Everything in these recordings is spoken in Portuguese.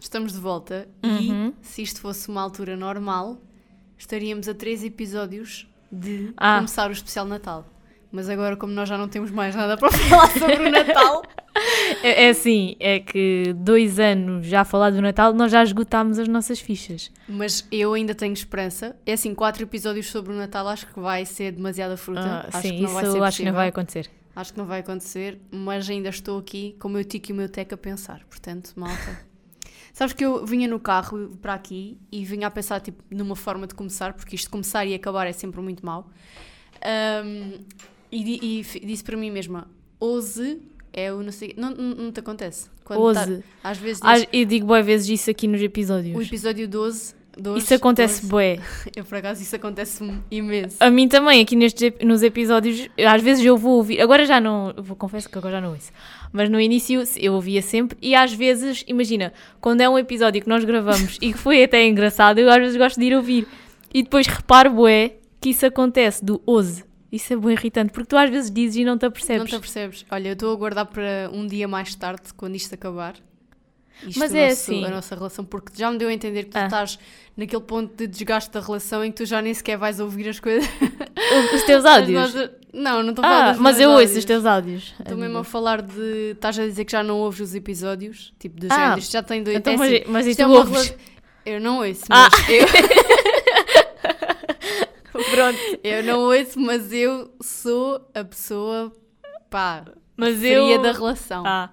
Estamos de volta Uhum. e, se isto fosse uma altura normal, estaríamos a três episódios de Ah. começar o especial Natal. Mas agora, como nós já não temos mais nada para falar sobre o Natal, É, é assim, é que dois anos já a falar do Natal, nós já esgotámos as nossas fichas. mas eu ainda tenho esperança. É assim, quatro episódios sobre o Natal acho que vai ser demasiada fruta. Ah, acho sim, que não isso vai ser acho que não possível. vai acontecer. Acho que não vai acontecer, mas ainda estou aqui com o meu tico e o meu teco a pensar. Portanto, malta. Sabes que eu vinha no carro para aqui e vinha a pensar tipo, numa forma de começar, porque isto começar e acabar é sempre muito mau. Ahm, e, e disse para mim mesma: hoje é o não sei. Não, não, não te acontece? Quando tá- às vezes diz eu digo boas vezes isso aqui nos o episódios. episódio 12. 12 Isso acontece 12. bué. Eu, por acaso, isso acontece imenso. A mim também, aqui nestes, nos episódios, às vezes eu vou ouvir, agora já não, vou confesso que agora já não ouço, mas no início eu ouvia sempre e às vezes, imagina, quando é um episódio que nós gravamos e que foi até engraçado, eu às vezes gosto de ir ouvir e depois reparo, bué, que isso acontece do ose. Isso é bem irritante, porque tu às vezes dizes e não te Não apercebes. te apercebes? Olha, eu estou a guardar para um dia mais tarde, quando isto acabar. Isto, Mas é nosso- assim. A nossa relação, porque já me deu a entender que tu Ah. estás naquele ponto de desgaste da relação em que tu já nem sequer vais ouvir as coisas. Os teus áudios. Não, não estou a falar Ah, mas eu ouço áudios. os teus áudios. Estou mesmo a falar de. Estás a dizer que já não ouves os episódios? Tipo, de Ah, género. Isto já tem dois. Então, é mas, assim, mas isto tu é uma ouves? Eu não ouço, Ah. mas eu, Pronto. eu não ouço, mas eu sou a pessoa, pá, Mas eu... da relação. Ah.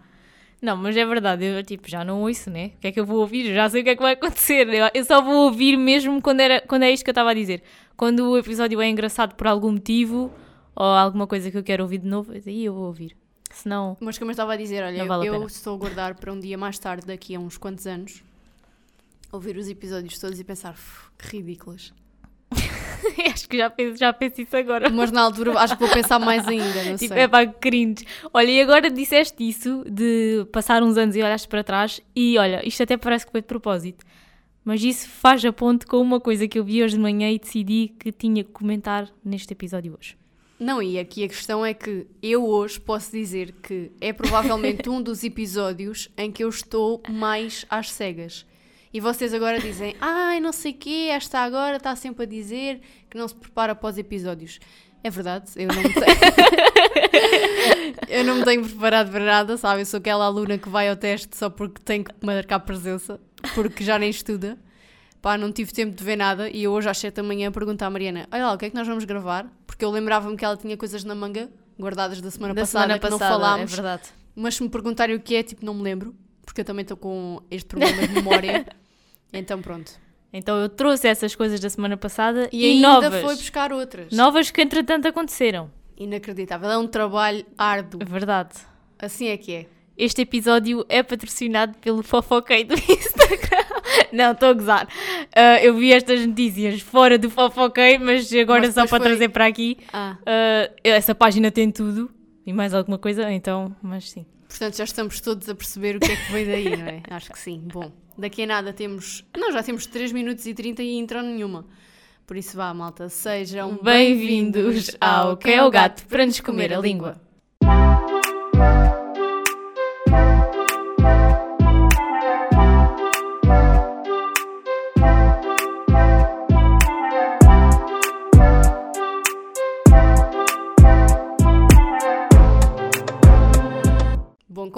Não, mas é verdade, eu tipo, já não ouço, né? O que é que eu vou ouvir? Já sei o que é que vai acontecer. Eu, eu só vou ouvir mesmo quando, era, quando é isto que eu estava a dizer. Quando o episódio é engraçado por algum motivo ou alguma coisa que eu quero ouvir de novo, aí eu vou ouvir. Senão, Mas como eu estava a dizer, olha, eu- vale eu, pena. estou a guardar para um dia mais tarde, daqui a uns quantos anos, ouvir os episódios todos e pensar, "Uf, que ridículas. acho que já penso, já penso isso agora. Mas na altura acho que vou pensar mais ainda, não Tipo, sei. é pá, cringe. Olha, e agora disseste isso de passar uns anos e olhaste para trás e olha, isto até parece que foi de propósito. Mas isso faz a ponte com uma coisa que eu vi hoje de manhã e decidi que tinha que comentar neste episódio hoje. Não, e aqui a questão é que eu hoje posso dizer que é provavelmente um dos episódios em que eu estou mais às cegas. E vocês agora dizem, ai, não sei o quê, esta agora está sempre a dizer que não se prepara para os episódios. É verdade, eu não me tenho... eu não me tenho preparado para nada, sabe? Eu sou aquela aluna que vai ao teste só porque tem que marcar presença, porque já nem estuda. Pá, não tive tempo de ver nada e eu hoje às 7 da manhã pergunto à Mariana: Olha lá, o que é que nós vamos gravar? Porque eu lembrava-me que ela tinha coisas na manga guardadas da semana da passada semana que passada, não falámos. é verdade. mas se me perguntarem o que é, tipo, não me lembro, porque eu também estou com este problema de memória. então pronto. Então eu trouxe essas coisas da semana passada E, e, ainda novas. foi buscar outras. Novas que entretanto aconteceram. Inacreditável. É um trabalho árduo. É verdade. Assim é que é. Este episódio é patrocinado pelo Fofoquei do Instagram. Não, estou a gozar. Ah, eu vi estas notícias fora do Fofoquei, mas agora Mas só para foi- trazer para aqui. Ah, Ah, essa página tem tudo e mais alguma coisa, então, mas sim. Portanto já estamos todos a perceber o que é que veio daí, não é? Acho que sim. Bom, daqui a nada temos. Não, já temos 3 minutos e 30 e intro nenhuma. Por isso vá, malta. Sejam Bem-vindos ao Que é o Gato para nos comer a língua.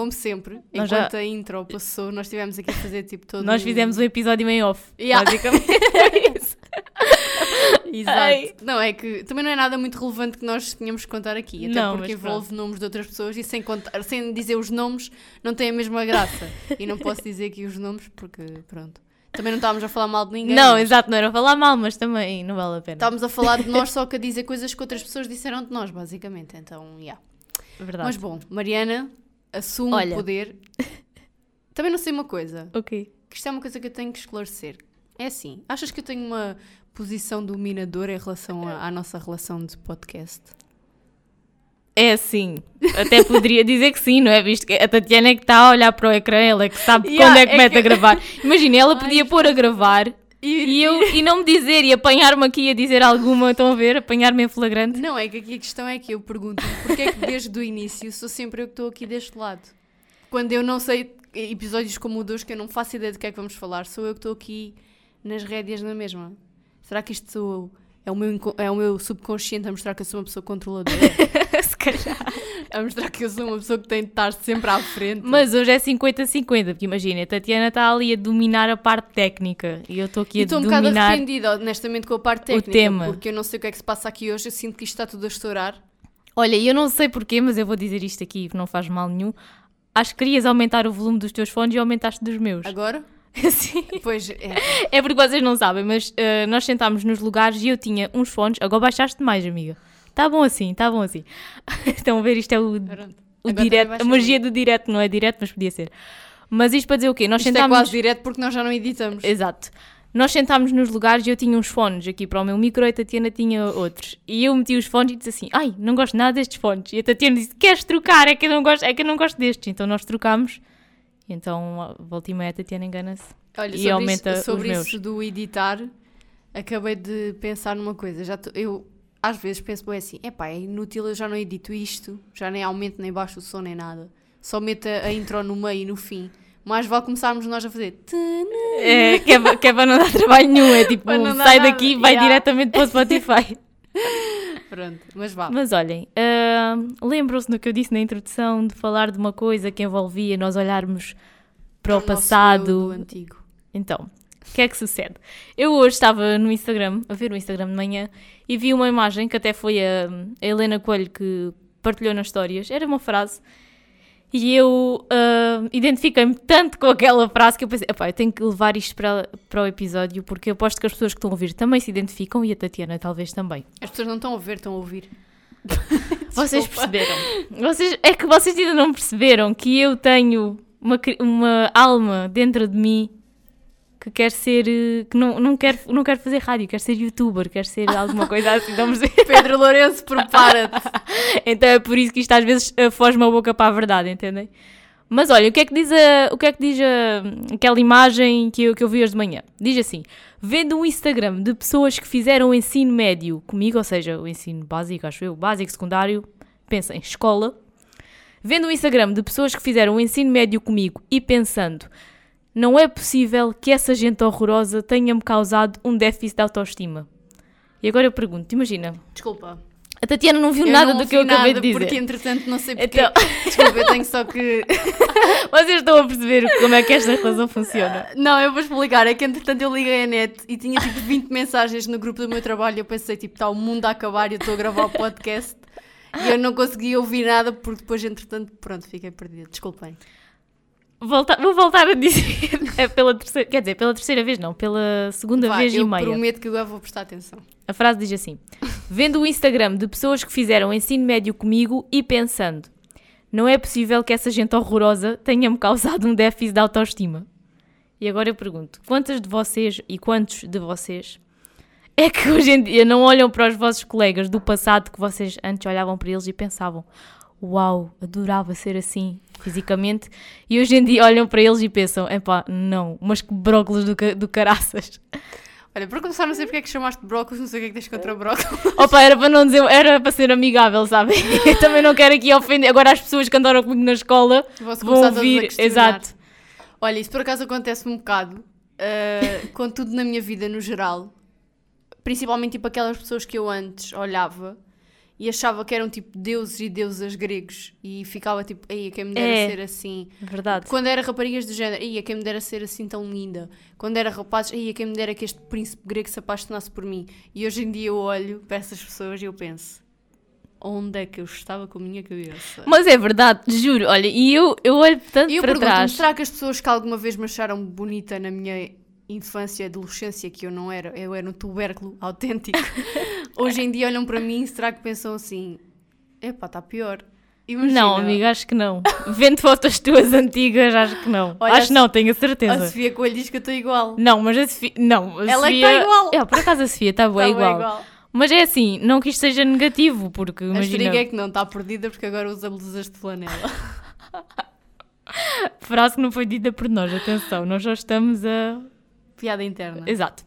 Como sempre, Nós enquanto já- a intro passou, nós estivemos aqui a fazer tipo todo Nós fizemos um episódio em off, Yeah. basicamente. é isso. Exato. Ai. Não, é que também não é nada muito relevante que nós tínhamos que contar aqui. Até Não, porque envolve nomes de outras pessoas e sem, contar, sem dizer os nomes não tem a mesma graça. e não posso dizer aqui os nomes porque, pronto. Também não estávamos a falar mal de ninguém. Não, mas exato, não era falar mal, mas também não vale a pena. Estávamos a falar de nós só que a dizer coisas que outras pessoas disseram de nós, basicamente. Então, yeah. Verdade. Mas bom, Mariana assume Olha. o poder. Também não sei uma coisa, ok. que isto é uma coisa que eu tenho que esclarecer. É assim, achas que eu tenho uma posição dominadora em relação à, à nossa relação de podcast? É assim. Até poderia dizer que sim, não é? Visto que a Tatiana é que está a olhar para o ecrã, ela é que sabe Yeah, quando é que é mete que- a gravar. Imagina, ela podia pôr a gravar e, eu, e não me dizer, e apanhar-me aqui a dizer alguma, estão a ver? Apanhar-me em flagrante. Não, é que aqui a questão é que eu pergunto porque é que desde o início sou sempre eu que estou aqui deste lado? Quando eu não sei, episódios como o de hoje que eu não faço ideia do que é que vamos falar, sou eu que estou aqui nas rédeas na mesma. Será que isto é o meu, é o meu subconsciente a mostrar que eu sou uma pessoa controladora? Se calhar. a mostrar que eu sou uma pessoa que tem de estar sempre à frente? Mas hoje é 50-50, porque imagina, a Tatiana está ali a dominar a parte técnica e eu estou aqui E a estou um bocado dominar. arrependida, honestamente, com a parte técnica. tema. Porque eu não sei o que é que se passa aqui hoje, eu sinto que isto está tudo a estourar. Olha, eu não sei porquê, mas eu vou dizer isto aqui, não faz mal nenhum. Acho que querias aumentar o volume dos teus fones e aumentaste dos meus. Agora? Sim. Pois é. É porque vocês não sabem, mas eh, nós sentámos nos lugares e eu tinha uns fones. Agora baixaste mais, amiga. Tá bom assim, tá bom assim. Estão a ver, isto é o, Pronto. o Agora direto, a magia do direto, não é direto, mas podia ser. Mas isto para dizer o quê? Nós Isto é sentámos. quase direto porque nós já não editamos. Exato. Nós sentámos nos lugares e eu tinha uns fones aqui para o meu micro e a Tatiana tinha outros. E eu meti os fones e disse assim: Ai, não gosto nada destes fones. E a Tatiana disse: Queres trocar? É que eu não gosto, é que eu não gosto destes. Então nós trocámos. E então, volta e meia, a Tatiana engana-se. Olha, E sobre, aumenta isso, sobre os isso meus. do editar, acabei de pensar numa coisa. Já tô- eu às vezes penso bem assim: epá, é inútil, eu já não edito isto, já nem aumento nem baixo o som nem nada. Só meto a, a intro no meio e no fim. Mais vale começarmos nós a fazer. É, que, é, que é para não dar trabalho nenhum. É tipo, sai nada, daqui vai yeah. diretamente para o Spotify. Pronto, mas vá. Mas olhem, ah, lembram-se do que eu disse na introdução de falar de uma coisa que envolvia nós olharmos para o eu passado. do antigo. Então, o que é que sucede? Eu hoje estava no Instagram, a ver o Instagram de manhã, e vi uma imagem que até foi a, a Helena Coelho que partilhou nas histórias. Era uma frase. E eu ah, identifiquei-me tanto com aquela frase que eu pensei, "Epá, eu tenho que levar isto para, para o episódio, porque eu aposto que as pessoas que estão a ouvir também se identificam e a Tatiana talvez também. As pessoas não estão a ver, estão a ouvir. Vocês perceberam? Vocês, é que vocês ainda não perceberam que eu tenho uma, uma alma dentro de mim que quer ser. eh, que não, não, quer, não quer fazer rádio, quer ser youtuber, quer ser alguma coisa assim. Vamos dizer. Pedro Lourenço, prepara-te. Então é por isso que isto às vezes eh, foge uma boca para a verdade, entendem? Mas olha, o que é que diz, a, o que é que diz a- aquela imagem que eu, que eu vi hoje de manhã? Diz assim: vendo um Instagram de pessoas que fizeram o ensino médio comigo, ou seja, o ensino básico, acho eu, básico, secundário, pensem, escola. Vendo um Instagram de pessoas que fizeram o ensino médio comigo e pensando, não é possível que essa gente horrorosa tenha-me causado um déficit de autoestima. E agora eu pergunto, imagina, Desculpa. a Tatiana não viu Eu nada não do que eu acabei nada, de dizer. Porque entretanto não sei porque. Então- Desculpa, eu tenho só que. Vocês estão a perceber como é que esta relação funciona? Não, eu vou explicar. É que entretanto eu liguei a net e tinha tipo 20 mensagens no grupo do meu trabalho. Eu pensei, tipo, está o mundo a acabar e eu estou a gravar o podcast. E eu não consegui ouvir nada porque depois, entretanto, pronto, fiquei perdida. Desculpem. Volta- vou voltar a dizer. É pela terceira, quer dizer, pela terceira vez não, pela segunda Vai, vez e eu meia. prometo que agora vou prestar atenção. A frase diz assim: Vendo o Instagram de pessoas que fizeram ensino médio comigo e pensando, não é possível que essa gente horrorosa tenha-me causado um déficit de autoestima. E agora eu pergunto: quantas de vocês e quantos de vocês é que hoje em dia não olham para os vossos colegas do passado que vocês antes olhavam para eles e pensavam: Uau, adorava ser assim fisicamente, e hoje em dia olham para eles e pensam: Epá, não, mas que brócolis do, do caraças. Olha, para começar, não sei porque é que chamaste de brócolis, não sei o que é que tens contra brócolis. Opa, era para não dizer, era para ser amigável, sabem? Eu também não quero aqui ofender. Agora as pessoas que andaram comigo na escola Vou-se vão ouvir. Exato. Olha, isso por acaso acontece um bocado uh, com tudo na minha vida no geral. Principalmente tipo aquelas pessoas que eu antes olhava e achava que eram tipo deuses e deusas gregos e ficava tipo, aí quem me dera É. ser assim. Verdade. Quando era raparigas do género, aí quem me dera ser assim tão linda. Quando era rapazes, aí quem me dera que este príncipe grego se apaixonasse por mim. E hoje em dia eu olho para essas pessoas e eu penso, onde é que eu estava com a minha cabeça? Mas é verdade, juro. Olha, e eu, eu olho tanto E eu para trás. será que as pessoas que alguma vez me acharam bonita na minha infância e adolescência, que eu não era, eu era um tubérculo autêntico, hoje em dia olham para mim e será que pensam assim, epá, está pior. Imagina. Não, amiga, acho que não. Vendo fotos tuas antigas, acho que não. Olha, acho que a- não, tenho a A certeza. Sofia Coelho diz que eu estou igual. Não, mas a Sofia. Não, a Ela é que Sofia... está igual. É, por acaso a Sofia está boa Tá igual. bem Mas é assim, não que isto seja negativo, porque A imagina. estriga é que não está perdida porque agora usa blusas de flanela. Frase que não foi dita por nós, atenção, nós só estamos a Piada interna. Exato.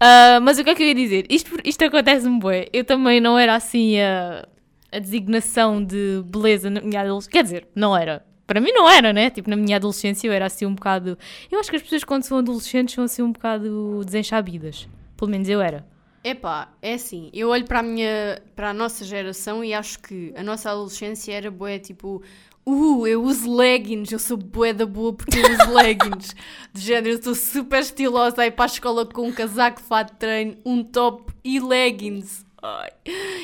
Ah, mas o que é que eu ia dizer? Isto, isto acontece-me bué. Eu também não era assim a, a designação de beleza na minha adolescência. Quer dizer, não era. para mim não era, né? Tipo, na minha adolescência eu era assim um bocado. Eu acho que as pessoas quando são adolescentes são assim um bocado desenchabidas. Pelo menos eu era. Epá, é assim, eu olho para a minha, para a nossa geração e acho que a nossa adolescência era boa, tipo, uh, eu uso leggings, eu sou bué da boa porque eu uso leggings. De género, eu sou super estilosa, aí para a escola com um casaco fato de treino, um top e leggings. Ai.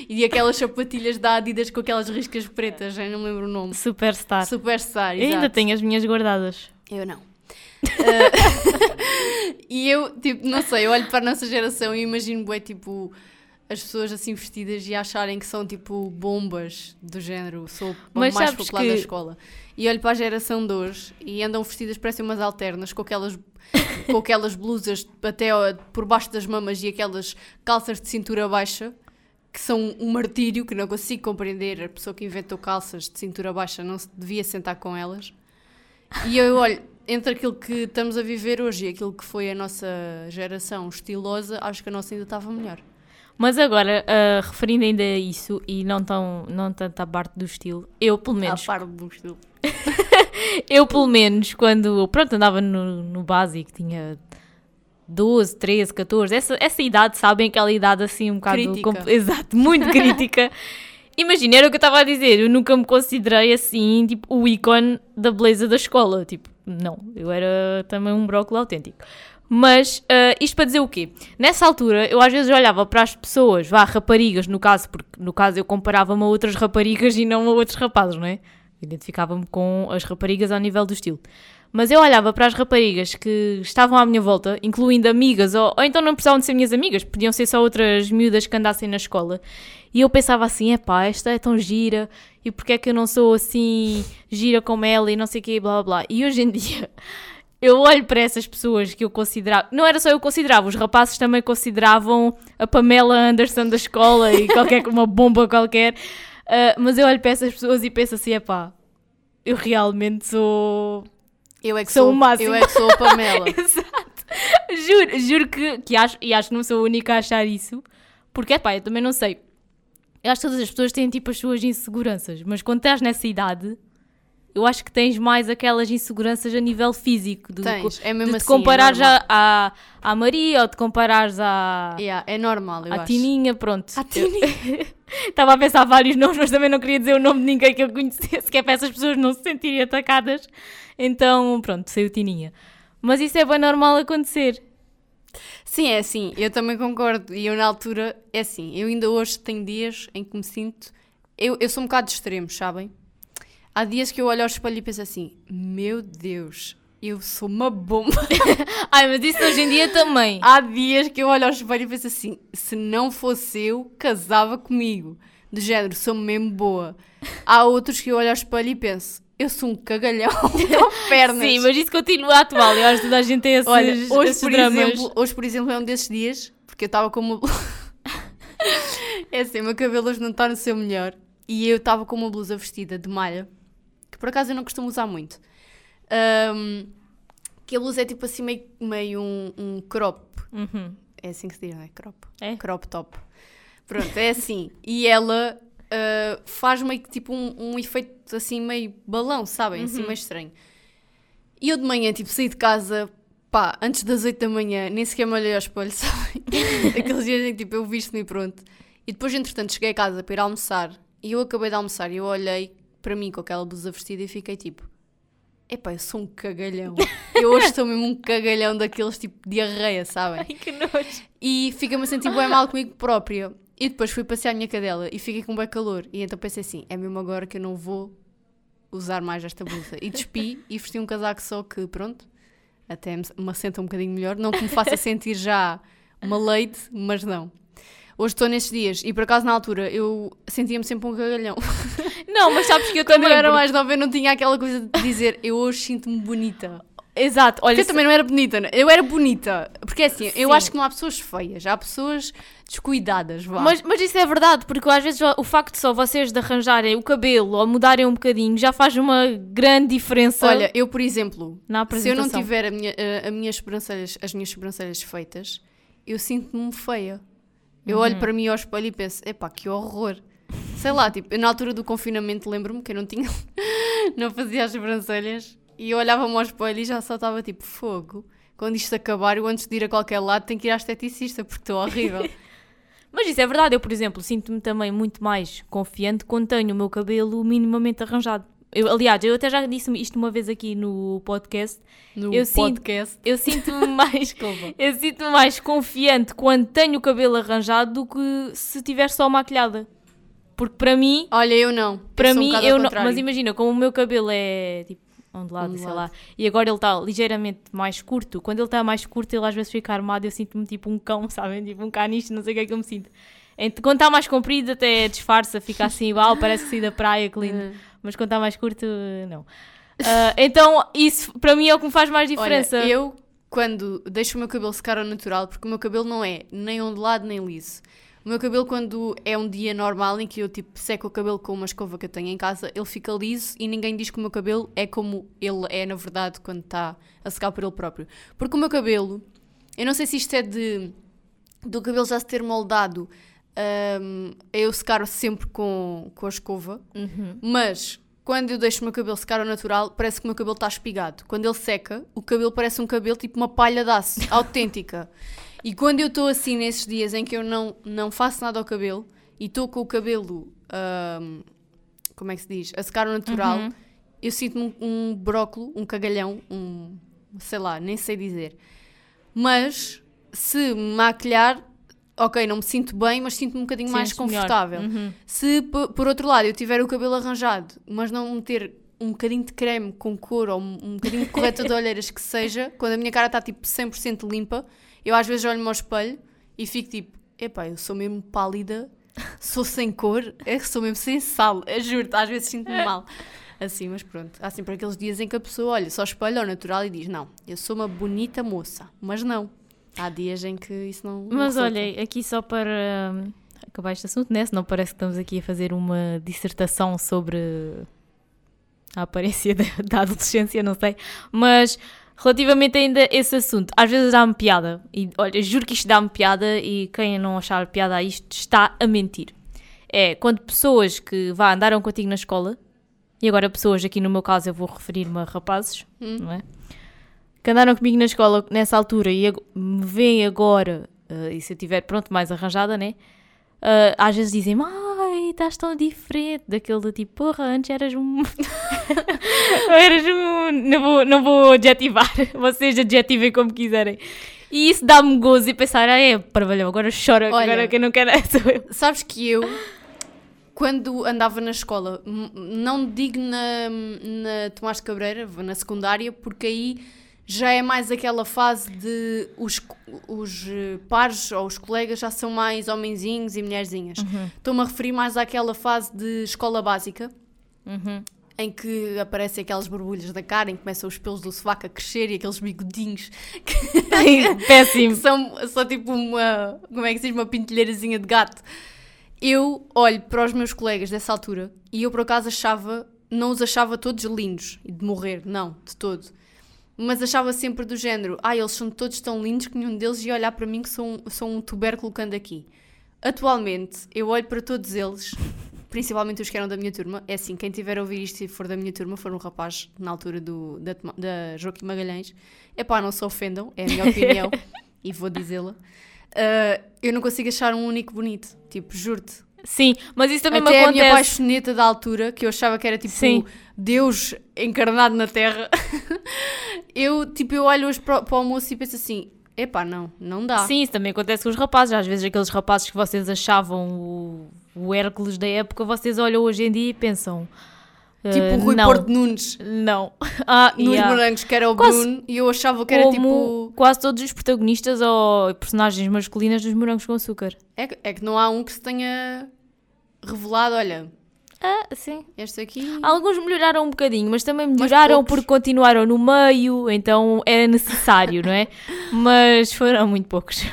E aquelas sapatilhas da Adidas com aquelas riscas pretas, já não me lembro o nome. Superstar. Superstar, Eu ainda tenho as minhas guardadas. Eu não. Ah, e eu, tipo, não sei, eu olho para a nossa geração e imagino, bué, tipo, as pessoas assim vestidas e acharem que são, tipo, bombas do género, sou Mas mais popular que- da escola. E olho para a geração de hoje e andam vestidas, parecem umas alternas, com aquelas, com aquelas blusas até por baixo das mamas e aquelas calças de cintura baixa. Que são um martírio que não consigo compreender. A pessoa que inventou calças de cintura baixa não se devia sentar com elas. E eu olho, entre aquilo que estamos a viver hoje e aquilo que foi a nossa geração estilosa, acho que a nossa ainda estava melhor. Mas agora, ah, referindo ainda a isso e não, tão, não tanto à parte do estilo, eu pelo menos À par do estilo. Eu, pelo menos, quando pronto, andava no, no básico, tinha 12, 13, 14, essa, essa idade, sabem? Aquela idade assim um bocado. Exato, muito crítica. Imagina, era o que eu estava a dizer, eu nunca me considerei assim, tipo, o ícone da beleza da escola. Tipo, não, eu era também um brócolis autêntico. Mas ah, isto para dizer o quê? Nessa altura, eu às vezes olhava para as pessoas, vá, raparigas, no caso, porque no caso eu comparava-me a outras raparigas e não a outros rapazes, não é? Identificava-me com as raparigas ao nível do estilo. Mas eu olhava para as raparigas que estavam à minha volta, incluindo amigas, ou, ou então não precisavam de ser minhas amigas, podiam ser só outras miúdas que andassem na escola. E eu pensava assim: epá, esta é tão gira, e porque é que eu não sou assim gira como ela e não sei o quê, blá blá blá. E hoje em dia. Eu olho para essas pessoas que eu considerava. Não era só eu considerava, os rapazes também consideravam a Pamela Anderson da escola e qualquer uma bomba qualquer. Ah, mas eu olho para essas pessoas e penso assim: epá, eu realmente sou. Eu é que Sou sou, o máximo. Eu é que sou a Pamela. Exato. Juro, juro que, que acho, e acho que não sou a única a achar isso, porque é pá, eu também não sei. Eu acho que todas as pessoas têm tipo as suas inseguranças, mas quando estás nessa idade, eu acho que tens mais aquelas inseguranças a nível físico. De, Tens, é mesmo de te assim, é comparares normal. à, Maria ou te comparares à, Yeah, é normal, eu à acho. Tininha, pronto. À Tininha. Estava a pensar vários nomes, mas também não queria dizer o nome de ninguém que eu conhecesse, que é para essas pessoas não se sentirem atacadas. Então, pronto, saiu Tininha. Mas isso é bem normal acontecer. Sim, é assim, eu também concordo. E eu na altura, é assim, eu ainda hoje tenho dias em que me sinto. Eu, eu sou um bocado de extremos, sabem? Há dias que eu olho ao espelho e penso assim: meu Deus, eu sou uma bomba. Ai, mas isso hoje em dia também. Há dias que eu olho ao espelho e penso assim: se não fosse eu, casava comigo. Do género, sou mesmo boa. Há outros que eu olho ao espelho e penso: eu sou um cagalhão com pernas. Sim, mas isso continua atual. Eu acho que toda a gente tem esses, Olha, hoje esses por, dramas. exemplo, hoje, por exemplo, é um desses dias, porque eu estava com uma. é assim, o meu cabelo hoje não está no seu melhor. E eu estava com uma blusa vestida de malha, que por acaso eu não costumo usar muito. Ahm, que a blusa é tipo assim, meio, meio um, um crop. Uhum. É assim que se diz, não é? Crop. É? Crop top. Pronto, é assim. E ela ah, faz meio que tipo um, um efeito assim, meio balão, sabem? Assim, meio estranho. E eu de manhã, tipo, saí de casa, pá, antes das 8 da manhã, nem sequer me olhei ao espelho, sabem? Aqueles dias em que tipo, eu visto-me e pronto. E depois, entretanto, cheguei a casa para ir almoçar. E eu acabei de almoçar e eu olhei para mim com aquela blusa vestida e fiquei tipo. Epá, eu sou um cagalhão. Eu hoje estou mesmo um cagalhão daqueles tipo diarreia, sabem? Ai, que nojo. E fica-me a sentir bem mal comigo própria. E depois fui passear a minha cadela e fiquei com bem calor. E então pensei assim: é mesmo agora que eu não vou usar mais esta blusa. E despi e vesti um casaco só que, pronto, até me, me assenta um bocadinho melhor. Não que me faça sentir já uma leite, mas não. Hoje estou nestes dias e por acaso na altura eu sentia-me sempre um cagalhão. Não, mas sabes que eu Quando também. eu era mais nova eu não tinha aquela coisa de dizer eu hoje sinto-me bonita. Exato, olha. Porque eu também não era bonita, né? eu era bonita. Porque é assim, eu Sim. acho que não há pessoas feias, há pessoas descuidadas, vá. Mas, mas isso é verdade, porque às vezes o facto de só vocês de arranjarem o cabelo ou mudarem um bocadinho já faz uma grande diferença Olha, eu, por exemplo, na se eu não tiver a minha, a, a minhas sobrancelhas, as minhas sobrancelhas feitas, eu sinto-me feia. Eu olho para mim ao espelho e penso, epá, que horror. Sei lá, tipo, eu na altura do confinamento lembro-me que eu não tinha, não fazia as sobrancelhas e eu olhava-me ao espelho e já só estava tipo fogo. Quando isto acabar, eu antes de ir a qualquer lado tenho que ir à esteticista porque estou horrível. Mas isso é verdade, eu, por exemplo, sinto-me também muito mais confiante quando tenho o meu cabelo minimamente arranjado. Eu, aliás, eu até já disse isto uma vez aqui no podcast. No Eu sinto- podcast. Eu sinto-me mais, eu sinto-me mais confiante quando tenho o cabelo arranjado do que se tiver só maquilhada. Porque para mim, Olha, eu não. para eu um mim, bocado eu não. Mas imagina, como o meu cabelo é tipo ondulado, sei Ondulado. lá, e agora ele está ligeiramente mais curto. Quando ele está mais curto, ele às vezes fica armado. Eu sinto-me tipo um cão, sabem? Tipo um caniche, não sei o que é que eu me sinto. Quando está mais comprido, até disfarça, fica assim igual, parece que saí da praia, que lindo. Uhum. Mas quando está mais curto, não. Ah, então, isso para mim é o que me faz mais diferença. Olha, eu quando deixo o meu cabelo secar ao natural, porque o meu cabelo não é nem ondulado nem liso. O meu cabelo, quando é um dia normal em que eu tipo seco o cabelo com uma escova que eu tenho em casa, ele fica liso e ninguém diz que o meu cabelo é como ele é na verdade quando está a secar por ele próprio. Porque o meu cabelo, eu não sei se isto é de do cabelo já se ter moldado a eu secar sempre com, com a escova, Uhum. mas quando eu deixo o meu cabelo secar ao natural, parece que o meu cabelo está espigado. Quando ele seca, o cabelo parece um cabelo tipo uma palha de aço, autêntica. E quando eu estou assim nesses dias em que eu não, não faço nada ao cabelo e estou com o cabelo, ahm, como é que se diz, a secar ao natural, Uhum. eu sinto-me um, um brócolo, um cagalhão, um, sei lá, nem sei dizer. Mas se me maquilhar, ok, não me sinto bem, mas sinto-me um bocadinho mais confortável. Uhum. Se por outro lado eu tiver o cabelo arranjado, mas não meter um bocadinho de creme com cor ou um, bocadinho de corretor de olheiras que seja, quando a minha cara está tipo 100% limpa, eu às vezes olho-me ao espelho e fico tipo, epá, eu sou mesmo pálida, sou sem cor, é que sou mesmo sem sal, eu juro às vezes sinto-me mal. Assim, mas pronto, há sempre aqueles dias em que a pessoa olha só espelho ao natural e diz, não, eu sou uma bonita moça, mas não. Há dias em que isso não. não Mas resulta. olha, aqui só para hum, acabar este assunto, né? Senão parece que estamos aqui a fazer uma dissertação sobre a aparência da, da adolescência, não sei. Mas relativamente ainda a esse assunto, às vezes dá-me piada. E olha, juro que isto dá-me piada e quem não achar piada a isto está a mentir. É quando pessoas que vá andaram contigo na escola, e agora pessoas, aqui no meu caso eu vou referir-me a rapazes, Hum. não é? Que andaram comigo na escola nessa altura e me veem agora, eh, e se eu estiver pronto, mais arranjada, né? Eh, às vezes dizem-me, ai, estás tão diferente daquele do tipo, porra, antes eras um. eras um. Não vou, não vou adjetivar, vocês adjetivem como quiserem. E isso dá-me gozo e pensar, ah, é, parvalhão, agora chora, Olha. agora quem não quer é sou eu. Sabes que eu, quando andava na escola, não digo na, na Tomás de Cabreira, na secundária, porque aí já é mais aquela fase de os, os eh, pares ou os colegas já são mais homenzinhos e mulherzinhas. Estou-me a referir mais àquela fase de escola básica, Uhum. em que aparecem aquelas borbulhas da cara, em que começam os pelos do sovaco a crescer e aqueles bigodinhos Péssimo. que são só tipo uma, como é que se diz, uma pintelheirazinha de gato. Eu olho para os meus colegas dessa altura e eu por acaso achava, não os achava todos lindos e de morrer, não, de todo. Mas achava sempre do género, ah, eles são todos tão lindos que nenhum deles ia olhar para mim que sou um, sou um tubérculo que anda aqui. Atualmente, eu olho para todos eles, principalmente os que eram da minha turma. É assim, quem tiver a ouvir isto e for da minha turma, for um rapaz na altura do, da, da Joaquim Magalhães, é pá, não se ofendam, é a minha opinião e vou dizê-la. Ah, eu não consigo achar um único bonito, tipo, juro-te. Sim, mas isso também me Até a minha acontece. paixoneta da altura, que eu achava que era tipo Sim. Deus encarnado na Terra, eu tipo, eu olho hoje para, para o almoço e penso assim: epá, não, não dá. Sim, isso também acontece com os rapazes. Às vezes aqueles rapazes que vocês achavam o, o Hércules da época, vocês olham hoje em dia e pensam... Tipo "Ah, o Rui não, Porto Nunes Não. Ah, nos yeah. morangos, que era o Quase Bruno, e eu achava que era tipo. quase todos os protagonistas ou personagens masculinas dos morangos com açúcar. É, que- é que não há um que se tenha revelado: olha, Ah, sim. este aqui. Alguns melhoraram um bocadinho, mas também melhoraram poucos. porque continuaram no meio, então era necessário, não é? Mas foram muito poucos.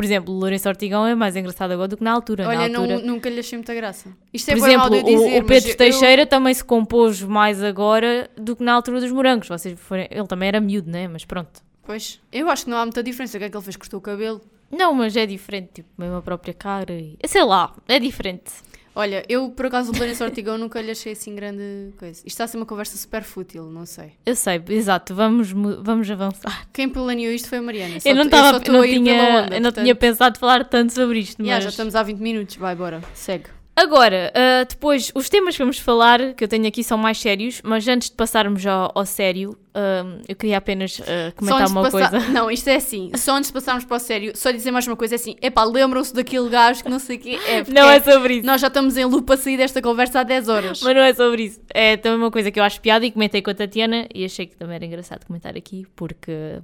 Por exemplo, o Lourenço Ortigão é mais engraçado agora do que na altura. olha, na altura... não, nunca lhe achei muita graça. Isto é Por exemplo, o- dizer, o, Pedro mas eu- Teixeira também se compôs mais agora do que na altura dos morangos. Vocês forem... Ele também era miúdo, né? Mas pronto. Pois, eu acho que não há muita diferença. O que é que ele fez? Cortou o cabelo. Não, mas é diferente, tipo, mesmo a própria cara e... Sei lá, é diferente. Olha, eu por acaso o Lourenço Ortigão nunca lhe achei assim grande coisa. Isto está a ser uma conversa super fútil, não sei. Eu sei, exato, vamos, vamos avançar. Quem planeou isto foi a Mariana. eu não só estava, estou não a ir tinha, onda, eu não portanto- tinha pensado falar tanto sobre isto, Yeah, mas... já estamos há 20 minutos, vai, bora, segue. Agora, ah, depois, os temas que vamos falar, que eu tenho aqui, são mais sérios, mas antes de passarmos ao, ao sério, ah, eu queria apenas Só comentar uma passar- coisa. Não, isto é assim, só antes de passarmos para o sério, só dizer mais uma coisa é assim, epá, lembram-se daquele gajo que não sei o quê, é, Não é sobre isso. nós já estamos em loop a sair desta conversa há 10 horas. Mas não é sobre isso. É também uma coisa que eu acho piada e comentei com a Tatiana e achei que também era engraçado comentar aqui porque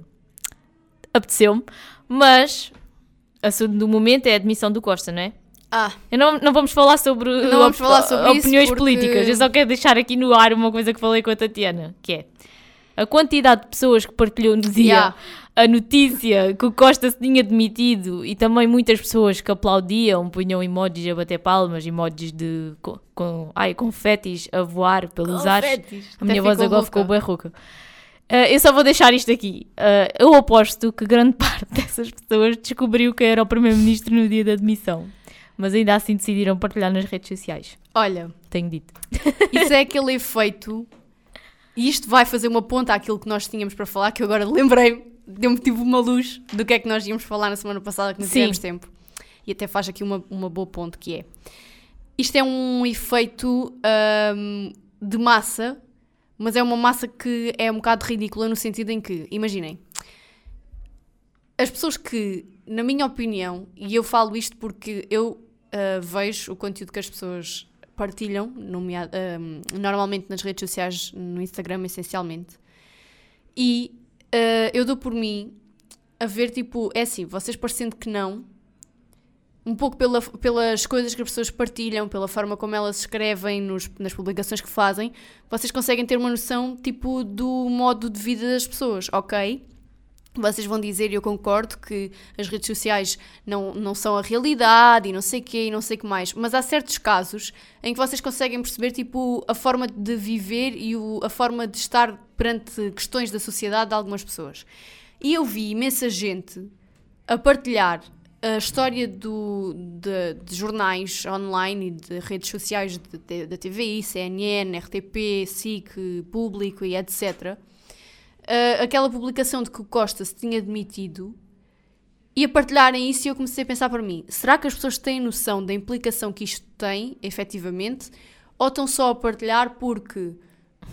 apeteceu-me. Mas, assunto do momento é a admissão do Costa, não é? Ah, Eu não, não vamos falar sobre, Não vamos falar sobre opiniões porque- políticas. Eu só quero deixar aqui no ar uma coisa que falei com a Tatiana, que é a quantidade de pessoas que partilhou no dia Yeah. a notícia que o Costa se tinha demitido e também muitas pessoas que aplaudiam, punham emojis a bater palmas, emojis de com, com, ai, confetis a voar pelos ares. confetis. A minha voz agora ficou bem rouca. Ah, eu só vou deixar isto aqui. Ah, eu aposto que grande parte dessas pessoas descobriu que era o Primeiro-Ministro no dia da admissão. Mas ainda assim decidiram partilhar nas redes sociais. olha, Tenho dito. isso é aquele efeito, e isto vai fazer uma ponta àquilo que nós tínhamos para falar, que eu agora lembrei, deu-me tipo uma luz do que é que nós íamos falar na semana passada, que não tivemos tempo. E até faz aqui uma, uma boa ponte, que é, isto é um efeito ahm, de massa, mas é uma massa que é um bocado ridícula no sentido em que, imaginem, as pessoas que, na minha opinião, e eu falo isto porque eu ah, vejo o conteúdo que as pessoas partilham, nomea- ahm, normalmente nas redes sociais, no Instagram essencialmente, e ah, eu dou por mim a ver, tipo, é assim, vocês parecendo que não, um pouco pela- pelas coisas que as pessoas partilham, pela forma como elas escrevem nos- nas publicações que fazem, vocês conseguem ter uma noção, tipo, do modo de vida das pessoas, ok? Vocês vão dizer, e eu concordo, que as redes sociais não, não são a realidade e não sei o quê e não sei o que mais, mas há certos casos em que vocês conseguem perceber tipo, a forma de viver e o- a forma de estar perante questões da sociedade de algumas pessoas. E eu vi imensa gente a partilhar a história do, de, de jornais online e de redes sociais da TVI, CNN, RTP, SIC, Público e etc. Uh, aquela publicação de que o Costa se tinha demitido e a partilharem isso e eu comecei a pensar para mim, será que as pessoas têm noção da implicação que isto tem, efetivamente, ou estão só a partilhar porque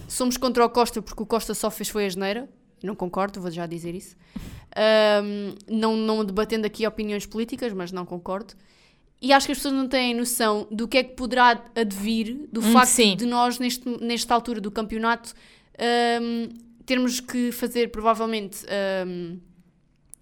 somos contra o Costa porque o Costa só fez foi a geneira? Não concordo, vou já dizer isso. Um, não, não debatendo aqui opiniões políticas, mas não concordo. E acho que as pessoas não têm noção do que é que poderá advir do Hum, facto sim. de nós, neste, nesta altura do campeonato, um, termos que fazer provavelmente um,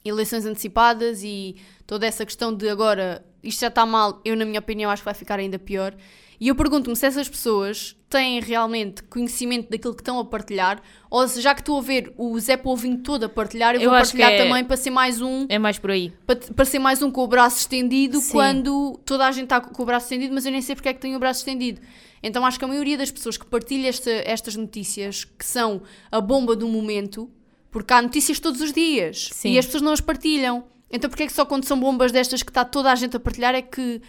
eleições antecipadas e toda essa questão de agora isto já está mal, eu na minha opinião acho que vai ficar ainda pior. E eu pergunto-me se essas pessoas têm realmente conhecimento daquilo que estão a partilhar, ou se já que estou a ver o Zé Povinho todo a partilhar, eu, Eu vou partilhar é- também para ser mais um É mais por aí. para, para ser mais um com o braço estendido Sim. quando toda a gente está com o braço estendido, mas eu nem sei porque é que tenho o braço estendido. Então acho que a maioria das pessoas que partilha esta- estas notícias, que são a bomba do momento, porque há notícias todos os dias Sim. e as pessoas não as partilham. Então porque é que só quando são bombas destas que está toda a gente a partilhar é que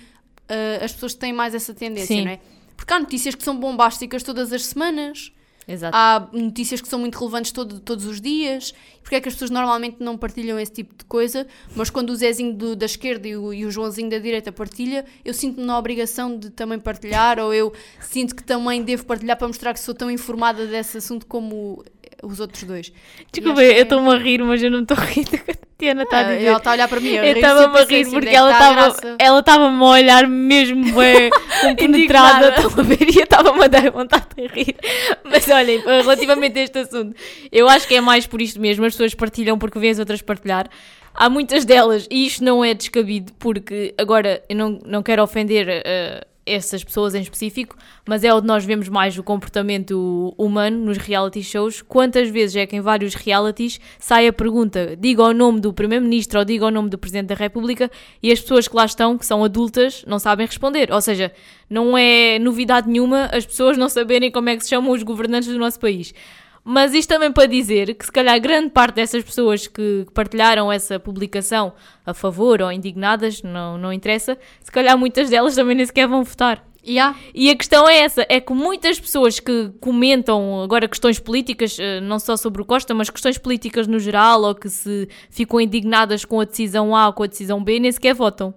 ah, as pessoas têm mais essa tendência, Sim. não é? Porque há notícias que são bombásticas todas as semanas. Exato. Há notícias que são muito relevantes todo- todos os dias. Porque é que as pessoas normalmente não partilham esse tipo de coisa, mas quando o Zezinho do- da esquerda e o, e o Joãozinho da direita partilha, eu sinto-me na obrigação de também partilhar, ou eu sinto que também devo partilhar para mostrar que sou tão informada desse assunto como os outros dois. Desculpa, que eu é- estou-me a rir, mas eu não estou a rir do que a Tatiana está a Ah, dizer. Ela está a olhar para mim. Eu rir-se, estava-me a rir assim, porque é ela a estava ela estava-me a olhar mesmo bem Indignada. estão a ver? E eu estava-me a dar vontade de rir. Mas olhem, relativamente a este assunto, eu acho que é mais por isto mesmo. As pessoas partilham porque vêem as outras partilhar. Há muitas delas, e isto não é descabido, porque agora eu não, não quero ofender eh, essas pessoas em específico, mas é onde nós vemos mais o comportamento humano nos reality shows. Quantas vezes é que em vários realities sai a pergunta, diga o nome do Primeiro-Ministro ou diga o nome do Presidente da República, e as pessoas que lá estão, que são adultas, não sabem responder. Ou seja, não é novidade nenhuma as pessoas não saberem como é que se chamam os governantes do nosso país. Mas isto também para dizer que se calhar grande parte dessas pessoas que partilharam essa publicação a favor ou indignadas, não, não interessa, se calhar muitas delas também nem sequer vão votar. E há. E a questão é essa, é que muitas pessoas que comentam agora questões políticas, eh, não só sobre o Costa, mas questões políticas no geral, ou que se ficam indignadas com a decisão A ou com a decisão B, nem sequer votam.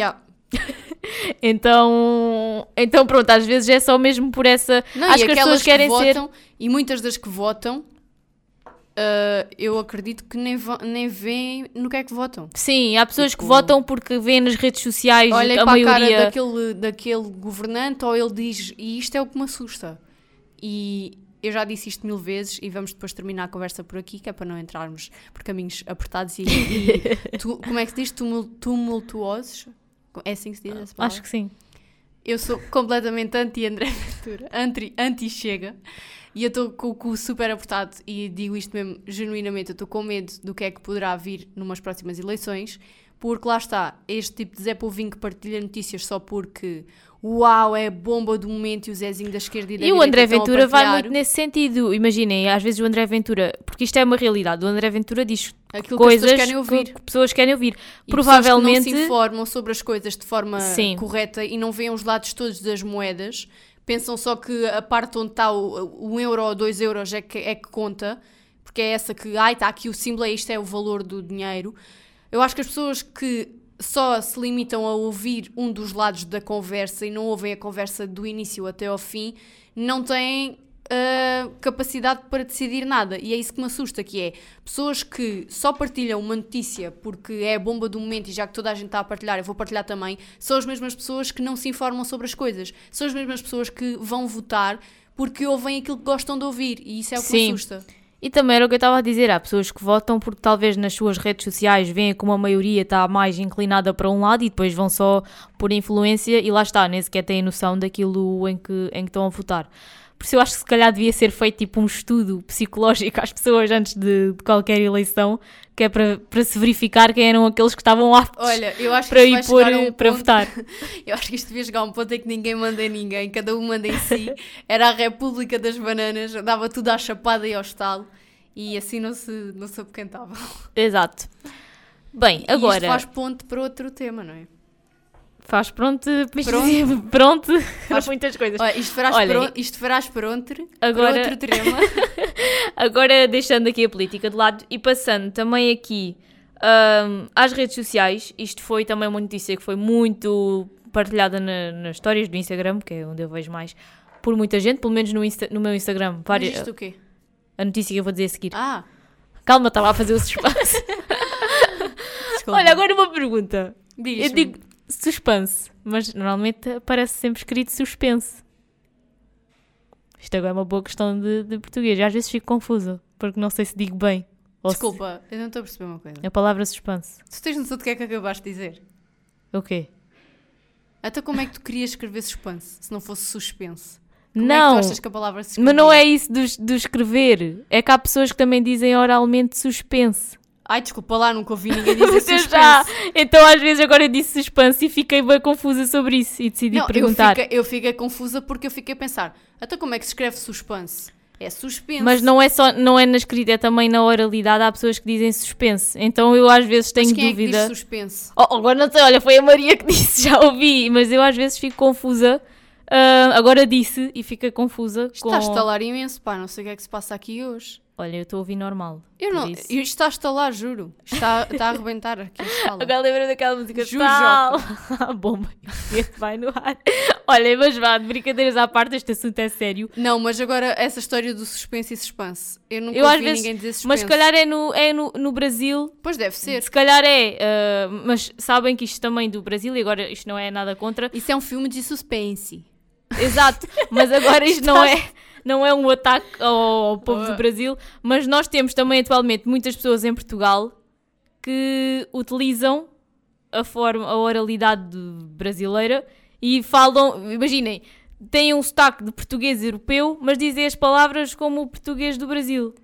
Há. Então, então pronto, às vezes é só mesmo por essa. Não, acho que as pessoas querem que ser. votam, e muitas das que votam, ah, eu acredito que nem, nem veem no que é que votam. Sim, há pessoas que Tipo- votam porque vêem nas redes sociais Olhem a para a cara maioria. daquele, daquele governante ou ele diz, e isto é o que me assusta. E eu já disse isto mil vezes e vamos depois terminar a conversa por aqui, que é para não entrarmos por caminhos apertados e, e tu- como é que se diz? Tumul- tumultuosos? É assim que se diz essa palavra? Acho que sim. Eu sou completamente anti-André Ventura, anti- anti-Chega. e eu estou com o cu super apertado e digo isto mesmo genuinamente. Eu estou com medo do que é que poderá vir numas próximas eleições, porque lá está, este tipo de Zé Povinho que partilha notícias só porque uau, é bomba do momento e o Zezinho da esquerda e da E o André Ventura vai muito nesse sentido. Imaginem, às vezes o André Ventura, porque isto é uma realidade, o André Ventura diz aquilo coisas que as pessoas querem ouvir. que pessoas querem ouvir. E Provavelmente. pessoas que não se informam sobre as coisas de forma Sim. correta e não veem os lados todos das moedas, pensam só que a parte onde está o, o euro ou dois euros é que, é que conta, porque é essa que, ai, está aqui o símbolo, é isto é o valor do dinheiro. Eu acho que as pessoas que só se limitam a ouvir um dos lados da conversa e não ouvem a conversa do início até ao fim, não têm uh, capacidade para decidir nada. E é isso que me assusta, que é pessoas que só partilham uma notícia porque é a bomba do momento e já que toda a gente está a partilhar, eu vou partilhar também, são as mesmas pessoas que não se informam sobre as coisas. São as mesmas pessoas que vão votar porque ouvem aquilo que gostam de ouvir. E isso é o que me Sim. assusta. E também era o que eu estava a dizer, há pessoas que votam porque talvez nas suas redes sociais veem como a maioria está mais inclinada para um lado e depois vão só por influência e lá está, nem sequer têm noção daquilo em que, em que estão a votar. Por isso eu acho que se calhar devia ser feito tipo um estudo psicológico às pessoas antes de, de qualquer eleição, que é para, para se verificar quem eram aqueles que estavam aptos Olha, eu acho que para ir pôr, um para ponto- votar. Eu acho que isto devia chegar a um ponto em que ninguém manda em ninguém, cada um manda em si. Era a República das Bananas, dava tudo à chapada e ao estalo e assim não se, não se apoquentava. Exato. Bem, E agora isto faz ponto para outro tema, não é? Faz pronto, Pronto. pronto, Faz- muitas coisas. Olha, isto farás, Olhem, pronto, isto farás pronto agora- para outro tema. Agora, deixando aqui a política de lado e passando também aqui ahm, às redes sociais, isto foi também uma notícia que foi muito partilhada na- nas histórias do Instagram, que é onde eu vejo mais, por muita gente, pelo menos no, Insta- no meu Instagram. Mas várias- isto o quê? a notícia que eu vou dizer a seguir. Ah, Calma, estava a fazer o suspense. Olha, agora uma pergunta. Diz-me. Eu digo suspense, mas normalmente aparece sempre escrito suspense. Isto agora é uma boa questão de, de português. Às vezes fico confusa, porque não sei se digo bem. Ou se- Desculpa, eu não estou a perceber uma coisa. a palavra suspense. Tu tens noção do que é que acabaste de dizer? O quê? Então como é que tu querias escrever suspense, se não fosse suspense? Como é não, tu achas que a palavra se mas não é isso do, do escrever. É que há pessoas que também dizem oralmente suspense. Ai, desculpa lá, nunca ouvi ninguém dizer suspense. já. Então às vezes agora eu disse suspense e fiquei bem confusa sobre isso e decidi Não, eu perguntar. eu fiquei confusa porque eu fiquei a pensar, então como é que se escreve suspense? É suspense. Mas não é só, não é na escrita, é também na oralidade. Há pessoas que dizem suspense. Então eu às vezes tenho Mas quem dúvida. é que diz suspense? Oh, agora não sei, olha, foi a Maria que disse, já ouvi, mas eu às vezes fico confusa. Ah, agora disse e fica confusa Isto com... está a estalar imenso, pá, não sei o que é que se passa aqui hoje. Olha, eu estou a ouvir normal. Eu não, isso. isto está a estalar, juro. Está, está a arrebentar aqui a escala. Agora lembra daquela música tal. A bomba este vai no ar. Olha, mas vá, de brincadeiras à parte, este assunto é sério. Não, mas agora essa história do suspense e suspense. Eu nunca Eu ouvi vezes- ninguém dizer suspense. Mas se calhar é no, é no, no Brasil. Pois deve ser. Se calhar é, ah, mas sabem que isto também do Brasil, e agora isto não é nada contra. Isso é um filme de suspense. Exato, mas agora isto não é, não é um ataque ao, ao povo do Brasil, mas nós temos também atualmente muitas pessoas em Portugal que utilizam a forma, a oralidade de- brasileira e falam, imaginem, têm um sotaque de português europeu, mas dizem as palavras como o português do Brasil.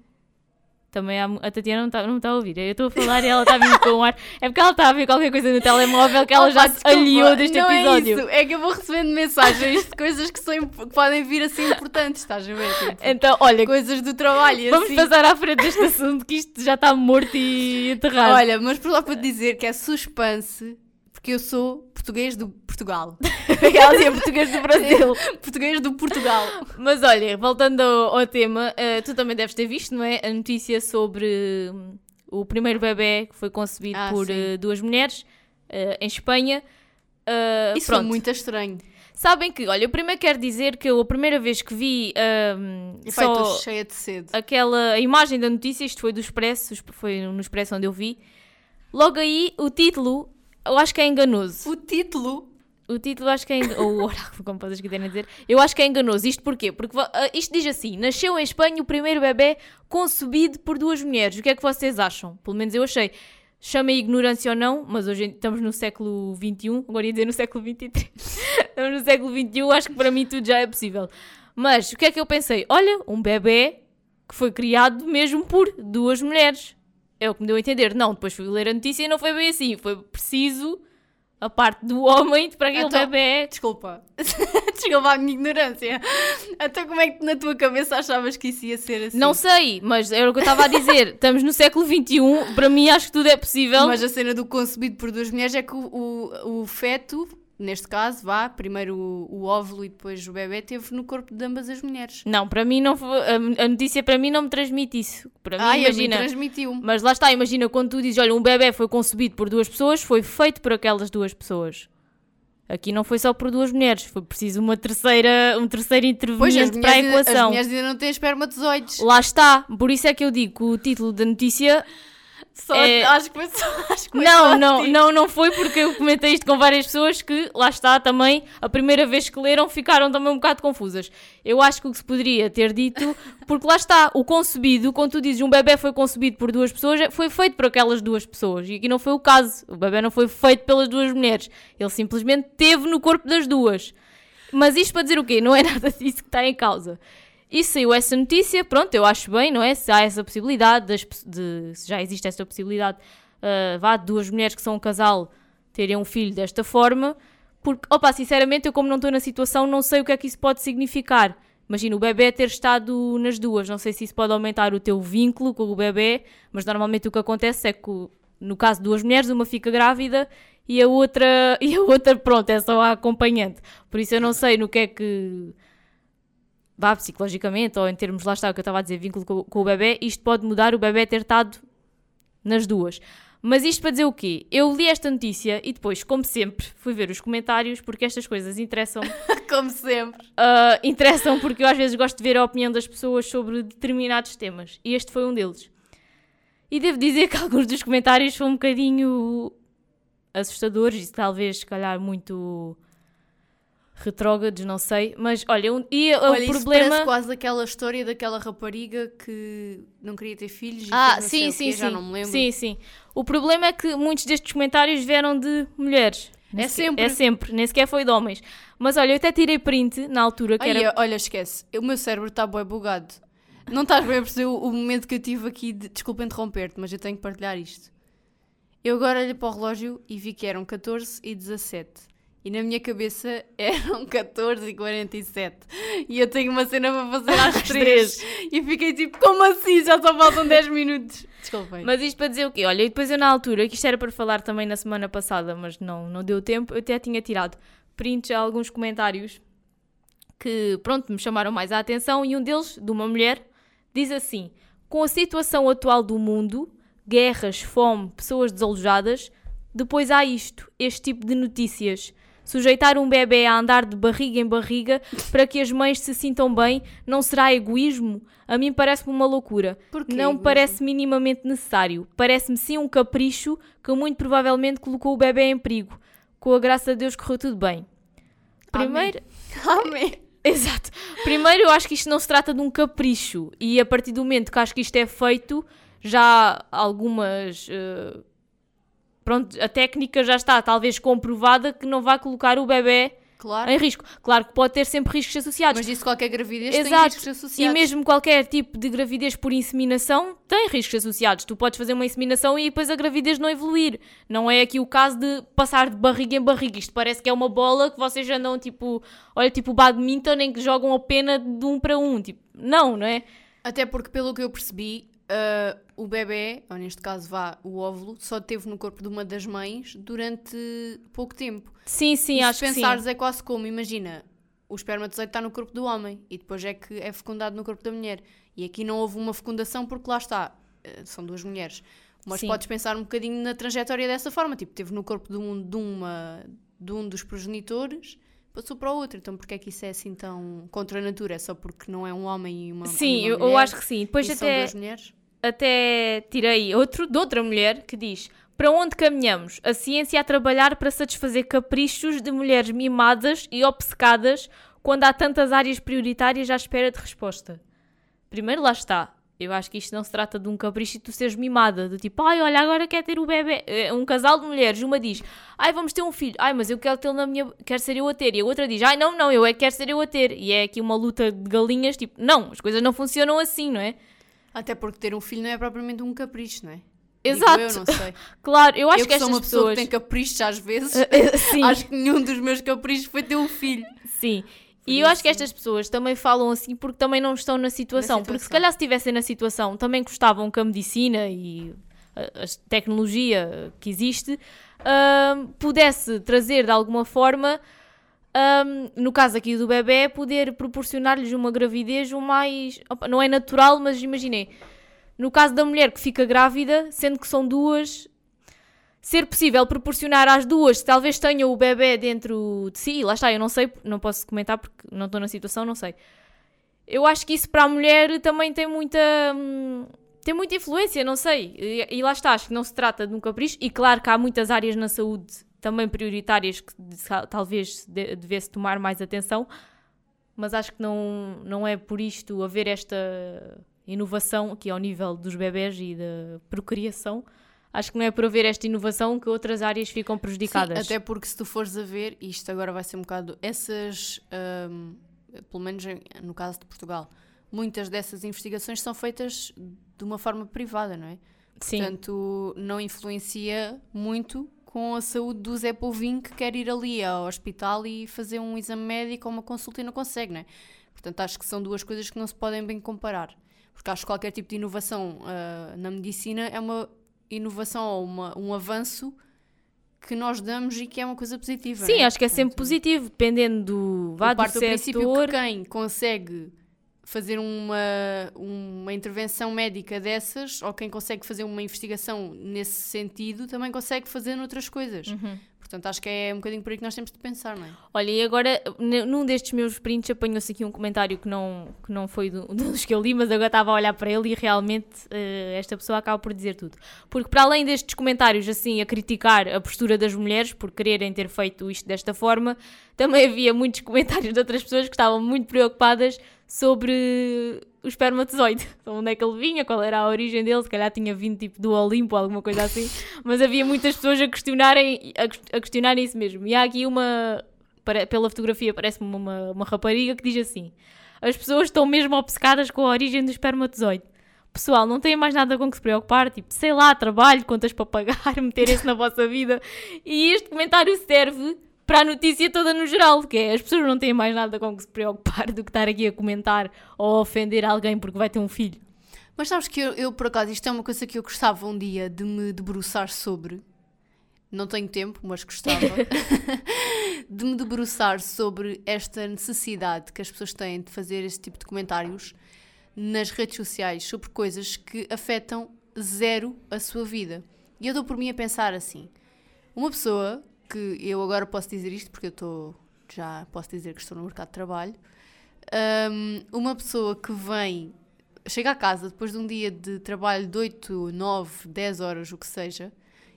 Também há, a Tatiana não está não tá a ouvir. Eu estou a falar e ela está a vir com o ar. É porque ela está a ver qualquer coisa no telemóvel que ela Opa, já se aliou deste não episódio. É, isso. é que eu vou recebendo mensagens de coisas que, são, que podem vir assim importantes, estás a ver? Tipo, Então, olha, coisas do trabalho. Vamos assim. passar à frente deste assunto que isto já está morto e enterrado. Olha, mas por lá para dizer que é suspense, porque eu sou português do, Portugal. Ela dizia português do Brasil. português do Portugal. Mas olha, voltando ao, ao tema, eh, tu também deves ter visto, não é? A notícia sobre hum, o primeiro bebê que foi concebido Ah, por eh, duas mulheres eh, em Espanha. Isso pronto. foi muito estranho. Sabem que, olha, eu primeiro quero dizer que eu a primeira vez que vi E pai, só cheia de sede. aquela imagem da notícia, isto foi do Expresso, foi no Expresso onde eu vi. Logo aí, o título, eu acho que é enganoso. O título. O título acho que é. eng- Ou o oráculo, como vocês quiserem dizer. Eu acho que é enganoso. Isto porquê? Porque ah, isto diz assim: Nasceu em Espanha o primeiro bebê concebido por duas mulheres. O que é que vocês acham? Pelo menos eu achei. Chama ignorância ou não, mas hoje estamos no século XXI, agora ia dizer no século XXIII. estamos no século XXI, acho que para mim tudo já é possível. Mas o que é que eu pensei? Olha, um bebê que foi criado mesmo por duas mulheres. É o que me deu a entender. Não, depois fui ler a notícia e não foi bem assim. Foi preciso a parte do homem para aquele Então- bebê. Desculpa. Desculpa a minha ignorância. Então como é que na tua cabeça achavas que isso ia ser assim? Não sei, mas era o que eu estava a dizer. Estamos no século XXI, para mim acho que tudo é possível. Mas a cena do concebido por duas mulheres é que o, o, o feto, neste caso, vá, primeiro o, o óvulo e depois o bebê, teve no corpo de ambas as mulheres. Não, para mim não foi, a, notícia para mim não me transmite isso. Para mim, Ai, imagina. transmitiu-me. Mas lá está, imagina quando tu dizes, olha, um bebê foi concebido por duas pessoas, foi feito por aquelas duas pessoas. Aqui não foi só por duas mulheres, foi preciso uma terceira, um terceiro interveniente para a ainda- as equação. mulheres ainda não têm espermatozoides. Lá está, por isso é que eu digo que o título da notícia Só, É- acho que foi só, acho que Não, não, não, não foi porque eu comentei isto com várias pessoas que, lá está, também, a primeira vez que leram ficaram também um bocado confusas. Eu acho que o que se poderia ter dito, porque lá está, o concebido, quando tu dizes um bebê foi concebido por duas pessoas, é- foi feito por aquelas duas pessoas. E aqui não foi o caso. O bebê não foi feito pelas duas mulheres. Ele simplesmente teve no corpo das duas. Mas isto para dizer o quê? Não é nada disso que está em causa. E saiu essa notícia, pronto, eu acho bem, não é? Se há essa possibilidade, de, se já existe essa possibilidade, ah, vá, duas mulheres que são um casal terem um filho desta forma, porque, opa, sinceramente, eu como não estou na situação, não sei o que é que isso pode significar. Imagina o bebê ter estado nas duas, não sei se isso pode aumentar o teu vínculo com o bebê, mas normalmente o que acontece é que, no caso de duas mulheres, uma fica grávida e a outra, e a outra pronto, é só a acompanhante. Por isso eu não sei no que é que vá psicologicamente ou em termos, lá está o que eu estava a dizer, vínculo com, com o bebê, isto pode mudar o bebê ter estado nas duas. Mas isto para dizer o quê? Eu li esta notícia e depois, como sempre, fui ver os comentários porque estas coisas interessam Como sempre. Uh, interessam porque eu às vezes gosto de ver a opinião das pessoas sobre determinados temas. E este foi um deles. E devo dizer que alguns dos comentários foram um bocadinho assustadores e talvez, se calhar, muito retrógrados, não sei. Mas olha, um- e o Olha, isso problema. parece quase aquela história daquela rapariga que não queria ter filhos e Ah, sim, o sim, quê, sim. já não me lembro. Sim, sim. O problema é que muitos destes comentários vieram de mulheres. Nem É sequer- sempre. É sempre, nem sequer foi de homens. Mas olha, eu até tirei print na altura que Ai, era. olha, esquece. O meu cérebro está bué bugado. Não estás bem a perceber o, o momento que eu tive aqui de... Desculpa interromper-te, mas eu tenho que partilhar isto. Eu agora olhei para o relógio e vi que eram 14 e 17. E na minha cabeça eram 14 e 47. Eu tenho uma cena para fazer às Às 3. E fiquei tipo, como assim? Já só faltam 10 minutos. Desculpem. Mas isto para dizer o quê? Olha, e depois eu na altura, que isto era para falar também na semana passada, mas não, não deu tempo, eu até tinha tirado prints a alguns comentários que, pronto, me chamaram mais a atenção e um deles, de uma mulher, diz assim: Com a situação atual do mundo, guerras, fome, pessoas desalojadas, depois há isto, este tipo de notícias. Sujeitar um bebê a andar de barriga em barriga para que as mães se sintam bem não será egoísmo? A mim parece-me uma loucura. Porquê Não egoísmo? parece minimamente necessário. Parece-me sim um capricho que muito provavelmente colocou o bebê em perigo. Com a graça de Deus correu tudo bem. Primeiro, Amém. Exato. Primeiro, eu acho que isto não se trata de um capricho. E a partir do momento que acho que isto é feito, já algumas. eh, pronto, a técnica já está talvez comprovada que não vai colocar o bebê Claro. em risco. Claro que pode ter sempre riscos associados. Mas disse qualquer gravidez tem Exato. riscos E associados. mesmo qualquer tipo de gravidez por inseminação tem riscos associados. Tu podes fazer uma inseminação e depois a gravidez não evoluir. Não é aqui o caso de passar de barriga em barriga. Isto parece que é uma bola que vocês andam tipo, olha, tipo badminton em que jogam a pena de um para um. Tipo, não, não é? Até porque, pelo que eu percebi, ah, o bebê, ou neste caso vá, o óvulo, só teve no corpo de uma das mães durante pouco tempo. Sim, sim, e acho se que sim. pensares é quase como, imagina, o espermatozoide está no corpo do homem e depois é que é fecundado no corpo da mulher. E aqui não houve uma fecundação porque lá está, eh, são duas mulheres. Mas Sim. podes pensar um bocadinho na trajetória dessa forma, tipo, teve no corpo de um, de uma, de um dos progenitores, passou para o outro. Então porquê é que isso é assim tão contra a natura? É só porque não é um homem e uma, Sim, e uma eu, eu acho que sim. Depois e são até, duas mulheres? Até tirei outro de outra mulher que diz: Para onde caminhamos? A ciência a trabalhar para satisfazer caprichos de mulheres mimadas e obcecadas quando há tantas áreas prioritárias à espera de resposta. Primeiro, lá está. Eu acho que isto não se trata de um capricho e tu seres mimada, do tipo, ai, olha, agora quer ter o bebê. Eh, Um casal de mulheres, uma diz, ai, vamos ter um filho, ai, mas eu quero tê-lo na minha. quero ser eu a ter. E a outra diz, ai, não, não, eu é que quero ser eu a ter. E é aqui uma luta de galinhas, tipo, não, as coisas não funcionam assim, não é? Até porque ter um filho não é propriamente um capricho, não é? Digo Exato. Eu não sei. Claro, eu acho eu que, que sou estas uma pessoa pessoas. que tem caprichos às vezes. Sim. Acho que nenhum dos meus caprichos foi ter um filho. Sim. E eu acho que estas pessoas também falam assim porque também não estão na situação. Porque se situação. calhar se estivessem na situação também gostavam que a medicina e a, tecnologia que existe ahm, pudesse trazer de alguma forma, ahm, no caso aqui do bebê, poder proporcionar-lhes uma gravidez o mais. opa, não é natural, mas imaginei. No caso da mulher que fica grávida, sendo que são duas, ser possível proporcionar às duas, talvez tenham o bebê dentro de si, lá está, eu não sei, não posso comentar porque não estou na situação, não sei. Eu acho que isso para a mulher também tem muita. hum, tem muita influência, não sei. E, e lá está, acho que não se trata de um capricho. E claro que há muitas áreas na saúde também prioritárias que talvez de- devesse tomar mais atenção, mas acho que não, não é por isto haver esta inovação aqui ao nível dos bebés e da procriação. Acho que não é por haver esta inovação que outras áreas ficam prejudicadas. Sim, até porque se tu fores a ver, isto agora vai ser um bocado. Essas, hum, pelo menos no caso de Portugal, muitas dessas investigações são feitas de uma forma privada, não é? Sim. Portanto, não influencia muito com a saúde do Zé Povinho que quer ir ali ao hospital e fazer um exame médico ou uma consulta e não consegue, não é? Portanto, acho que são duas coisas que não se podem bem comparar. Porque acho que qualquer tipo de inovação ah, na medicina é uma inovação ou uma- um avanço que nós damos e que é uma coisa positiva. Sim, é? acho que é sempre Portanto, positivo, dependendo do, vá do parto do princípio que quem consegue fazer uma, uma intervenção médica dessas, ou quem consegue fazer uma investigação nesse sentido, também consegue fazer noutras coisas. Uhum. Portanto, acho que é um bocadinho por aí que nós temos de pensar, não é? Olha, e agora, num destes meus prints, apanhou-se aqui um comentário que não, que não foi do- um dos que eu li, mas agora estava a olhar para ele e realmente eh, esta pessoa acaba por dizer tudo. Porque para além destes comentários, assim, a criticar a postura das mulheres por quererem ter feito isto desta forma, também havia muitos comentários de outras pessoas que estavam muito preocupadas sobre o espermatozoide. Então, onde é que ele vinha, qual era a origem dele, se calhar tinha vindo tipo do Olimpo alguma coisa assim, mas havia muitas pessoas a questionarem, a, ques- a questionarem isso mesmo. E há aqui uma, pela fotografia parece-me uma, uma rapariga que diz assim: as pessoas estão mesmo obcecadas com a origem do espermatozoide. Pessoal, não têm mais nada com que se preocupar, tipo, sei lá, trabalho, contas para pagar, meterem-se na vossa vida. E este comentário serve para a notícia toda no geral, que é as pessoas não têm mais nada com que se preocupar do que estar aqui a comentar ou a ofender alguém porque vai ter um filho. Mas sabes que eu, eu, por acaso, isto é uma coisa que eu gostava um dia de me debruçar sobre. Não tenho tempo, mas gostava. de me debruçar sobre esta necessidade que as pessoas têm de fazer este tipo de comentários nas redes sociais sobre coisas que afetam zero a sua vida. E eu dou por mim a pensar assim: uma pessoa que eu agora posso dizer isto porque eu estou já posso dizer que estou no mercado de trabalho. hum, uma pessoa que vem chega a casa depois de um dia de trabalho de 8, 9, 10 horas, o que seja,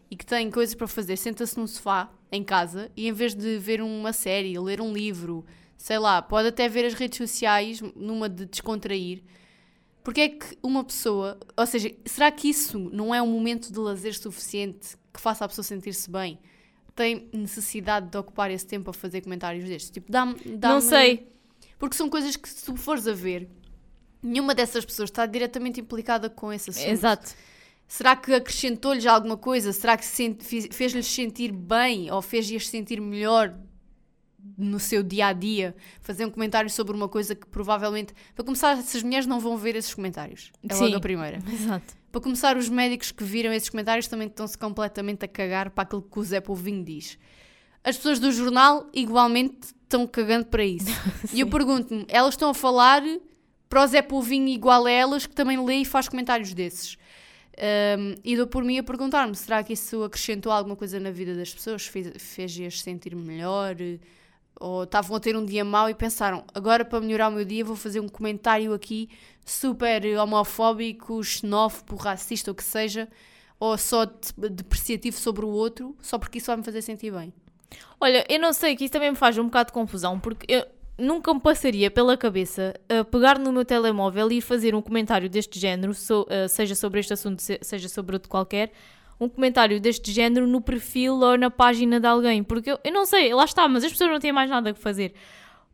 e que tem coisas para fazer, senta-se num sofá em casa e em vez de ver uma série, ler um livro, sei lá, pode até ver as redes sociais numa de descontrair. Porque é que uma pessoa, ou seja, será que isso não é um momento de lazer suficiente que faça a pessoa sentir-se bem? Tem necessidade de ocupar esse tempo a fazer comentários destes? Tipo, dá-me. dá Não sei. Porque são coisas que, se tu fores a ver, nenhuma dessas pessoas está diretamente implicada com esse assunto. Exato. Será que acrescentou-lhes alguma coisa? Será que se fez-lhes sentir bem ou fez-lhes sentir melhor no seu dia a dia, fazer um comentário sobre uma coisa que provavelmente. Para começar, essas mulheres não vão ver esses comentários. É Sim. logo a primeira. Exato. Para começar, os médicos que viram esses comentários também estão-se completamente a cagar para aquilo que o Zé Povinho diz. As pessoas do jornal, igualmente, estão cagando para isso. e eu pergunto-me, elas estão a falar para o Zé Povinho igual a elas, que também lê e faz comentários desses. Um, e dou por mim a perguntar-me: será que isso acrescentou alguma coisa na vida das pessoas? Fez- Fez-as sentir melhor? Ou estavam a ter um dia mau e pensaram: agora para melhorar o meu dia vou fazer um comentário aqui super homofóbico, xenófobo, racista, o que seja, ou só de- depreciativo sobre o outro, só porque isso vai me fazer sentir bem. Olha, eu não sei, que isso também me faz um bocado de confusão, porque eu nunca me passaria pela cabeça pegar no meu telemóvel e fazer um comentário deste género, so- eh, seja sobre este assunto, se- seja sobre outro qualquer, um comentário deste género no perfil ou na página de alguém, porque eu, eu não sei, lá está, mas as pessoas não têm mais nada que fazer.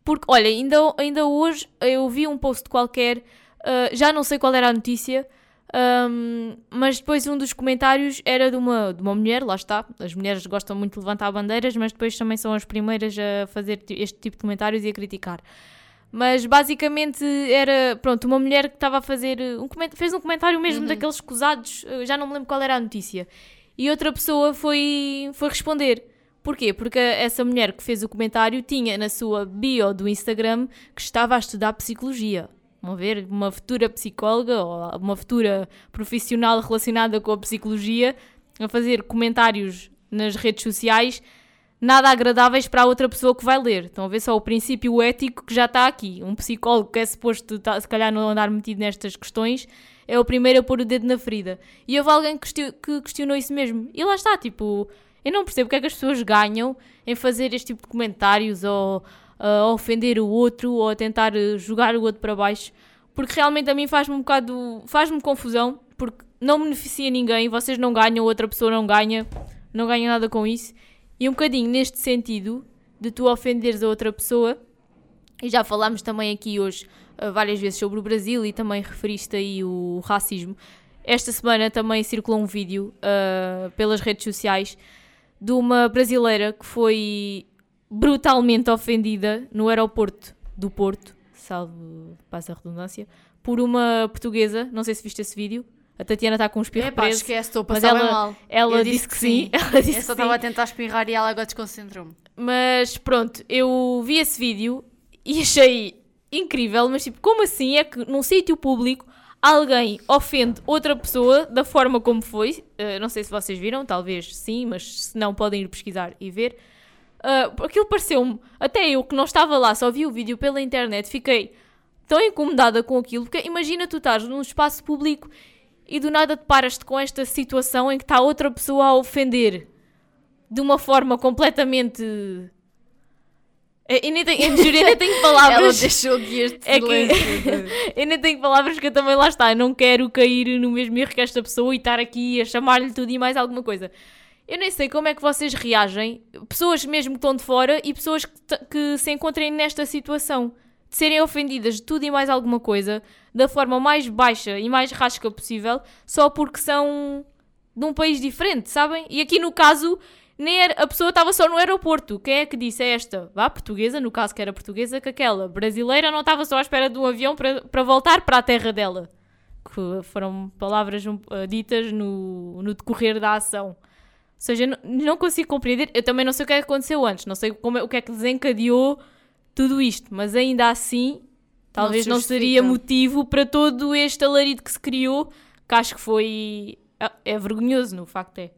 Porque, olha, ainda, ainda hoje eu vi um post qualquer, eh, já não sei qual era a notícia, Ahm, mas depois um dos comentários era de uma, de uma mulher, lá está. As mulheres gostam muito de levantar bandeiras, mas depois também são as primeiras a fazer este tipo de comentários e a criticar. Mas basicamente era, pronto, uma mulher que estava a fazer uh, um fez um comentário mesmo daqueles escusados, uh, já não me lembro qual era a notícia. E outra pessoa foi, foi responder. Porquê? Porque essa mulher que fez o comentário tinha na sua bio do Instagram que estava a estudar psicologia. Vão ver, uma futura psicóloga ou uma futura profissional relacionada com a psicologia a fazer comentários nas redes sociais nada agradáveis para a outra pessoa que vai ler. Estão a ver só o princípio ético que já está aqui. Um psicólogo que é suposto, tá- se calhar, não andar metido nestas questões, é o primeiro a pôr o dedo na ferida. E houve alguém que question- que questionou isso mesmo. E lá está, tipo, eu não percebo porque é que as pessoas ganham em fazer este tipo de comentários ou ah, a ofender o outro ou a tentar eh, jogar o outro para baixo. Porque realmente a mim faz-me um bocado. faz-me confusão, porque não beneficia ninguém, vocês não ganham, outra pessoa não ganha, não ganha nada com isso. E um bocadinho neste sentido de tu ofenderes a outra pessoa, e já falámos também aqui hoje ah, várias vezes sobre o Brasil e também referiste aí o racismo. Esta semana também circulou um vídeo ah, pelas redes sociais de uma brasileira que foi brutalmente ofendida no aeroporto do Porto, salvo passa a redundância, por uma portuguesa. Não sei se viste esse vídeo. A Tatiana está com um espirro É pá, preso. esquece, estou a Mas passar ela- mal. Ela Eu disse, que sim. Ela disse Eu só estava sim. a tentar espirrar e ela agora desconcentrou-me. Mas pronto, eu vi esse vídeo e achei incrível, mas tipo, como assim é que num sítio público alguém ofende outra pessoa da forma como foi? Uh, não sei se vocês viram, talvez sim, mas se não podem ir pesquisar e ver. Uh, aquilo pareceu-me, até eu que não estava lá, só vi o vídeo pela internet, fiquei tão incomodada com aquilo, porque imagina tu estás num espaço público e do nada te paras-te com esta situação em que está outra pessoa a ofender de uma forma completamente. Eu eu nem tenho, eu juro, eu nem tenho Ela palavras. deixou aqui este É que- silêncio. eu nem tenho palavras que eu também lá está. Eu não quero cair no mesmo erro que esta pessoa e estar aqui a chamar-lhe tudo e mais alguma coisa. Eu nem sei como é que vocês reagem, pessoas mesmo que estão de fora e pessoas que, que se encontrem nesta situação de serem ofendidas de tudo e mais alguma coisa da forma mais baixa e mais rasca possível só porque são de um país diferente, sabem? E aqui no caso, nem era- a pessoa estava só no aeroporto. Quem é que disse é esta? Vá, portuguesa, no caso que era portuguesa, que aquela brasileira não estava só à espera de um avião para, para voltar para a terra dela. Que foram palavras uh, ditas no, no decorrer da ação. Ou seja, não, não consigo compreender. Eu também não sei o que é que aconteceu antes, não sei como é- o que é que desencadeou tudo isto, mas ainda assim, talvez se não, seria motivo para todo este alarido que se criou, que acho que foi. É, é vergonhoso, no facto é.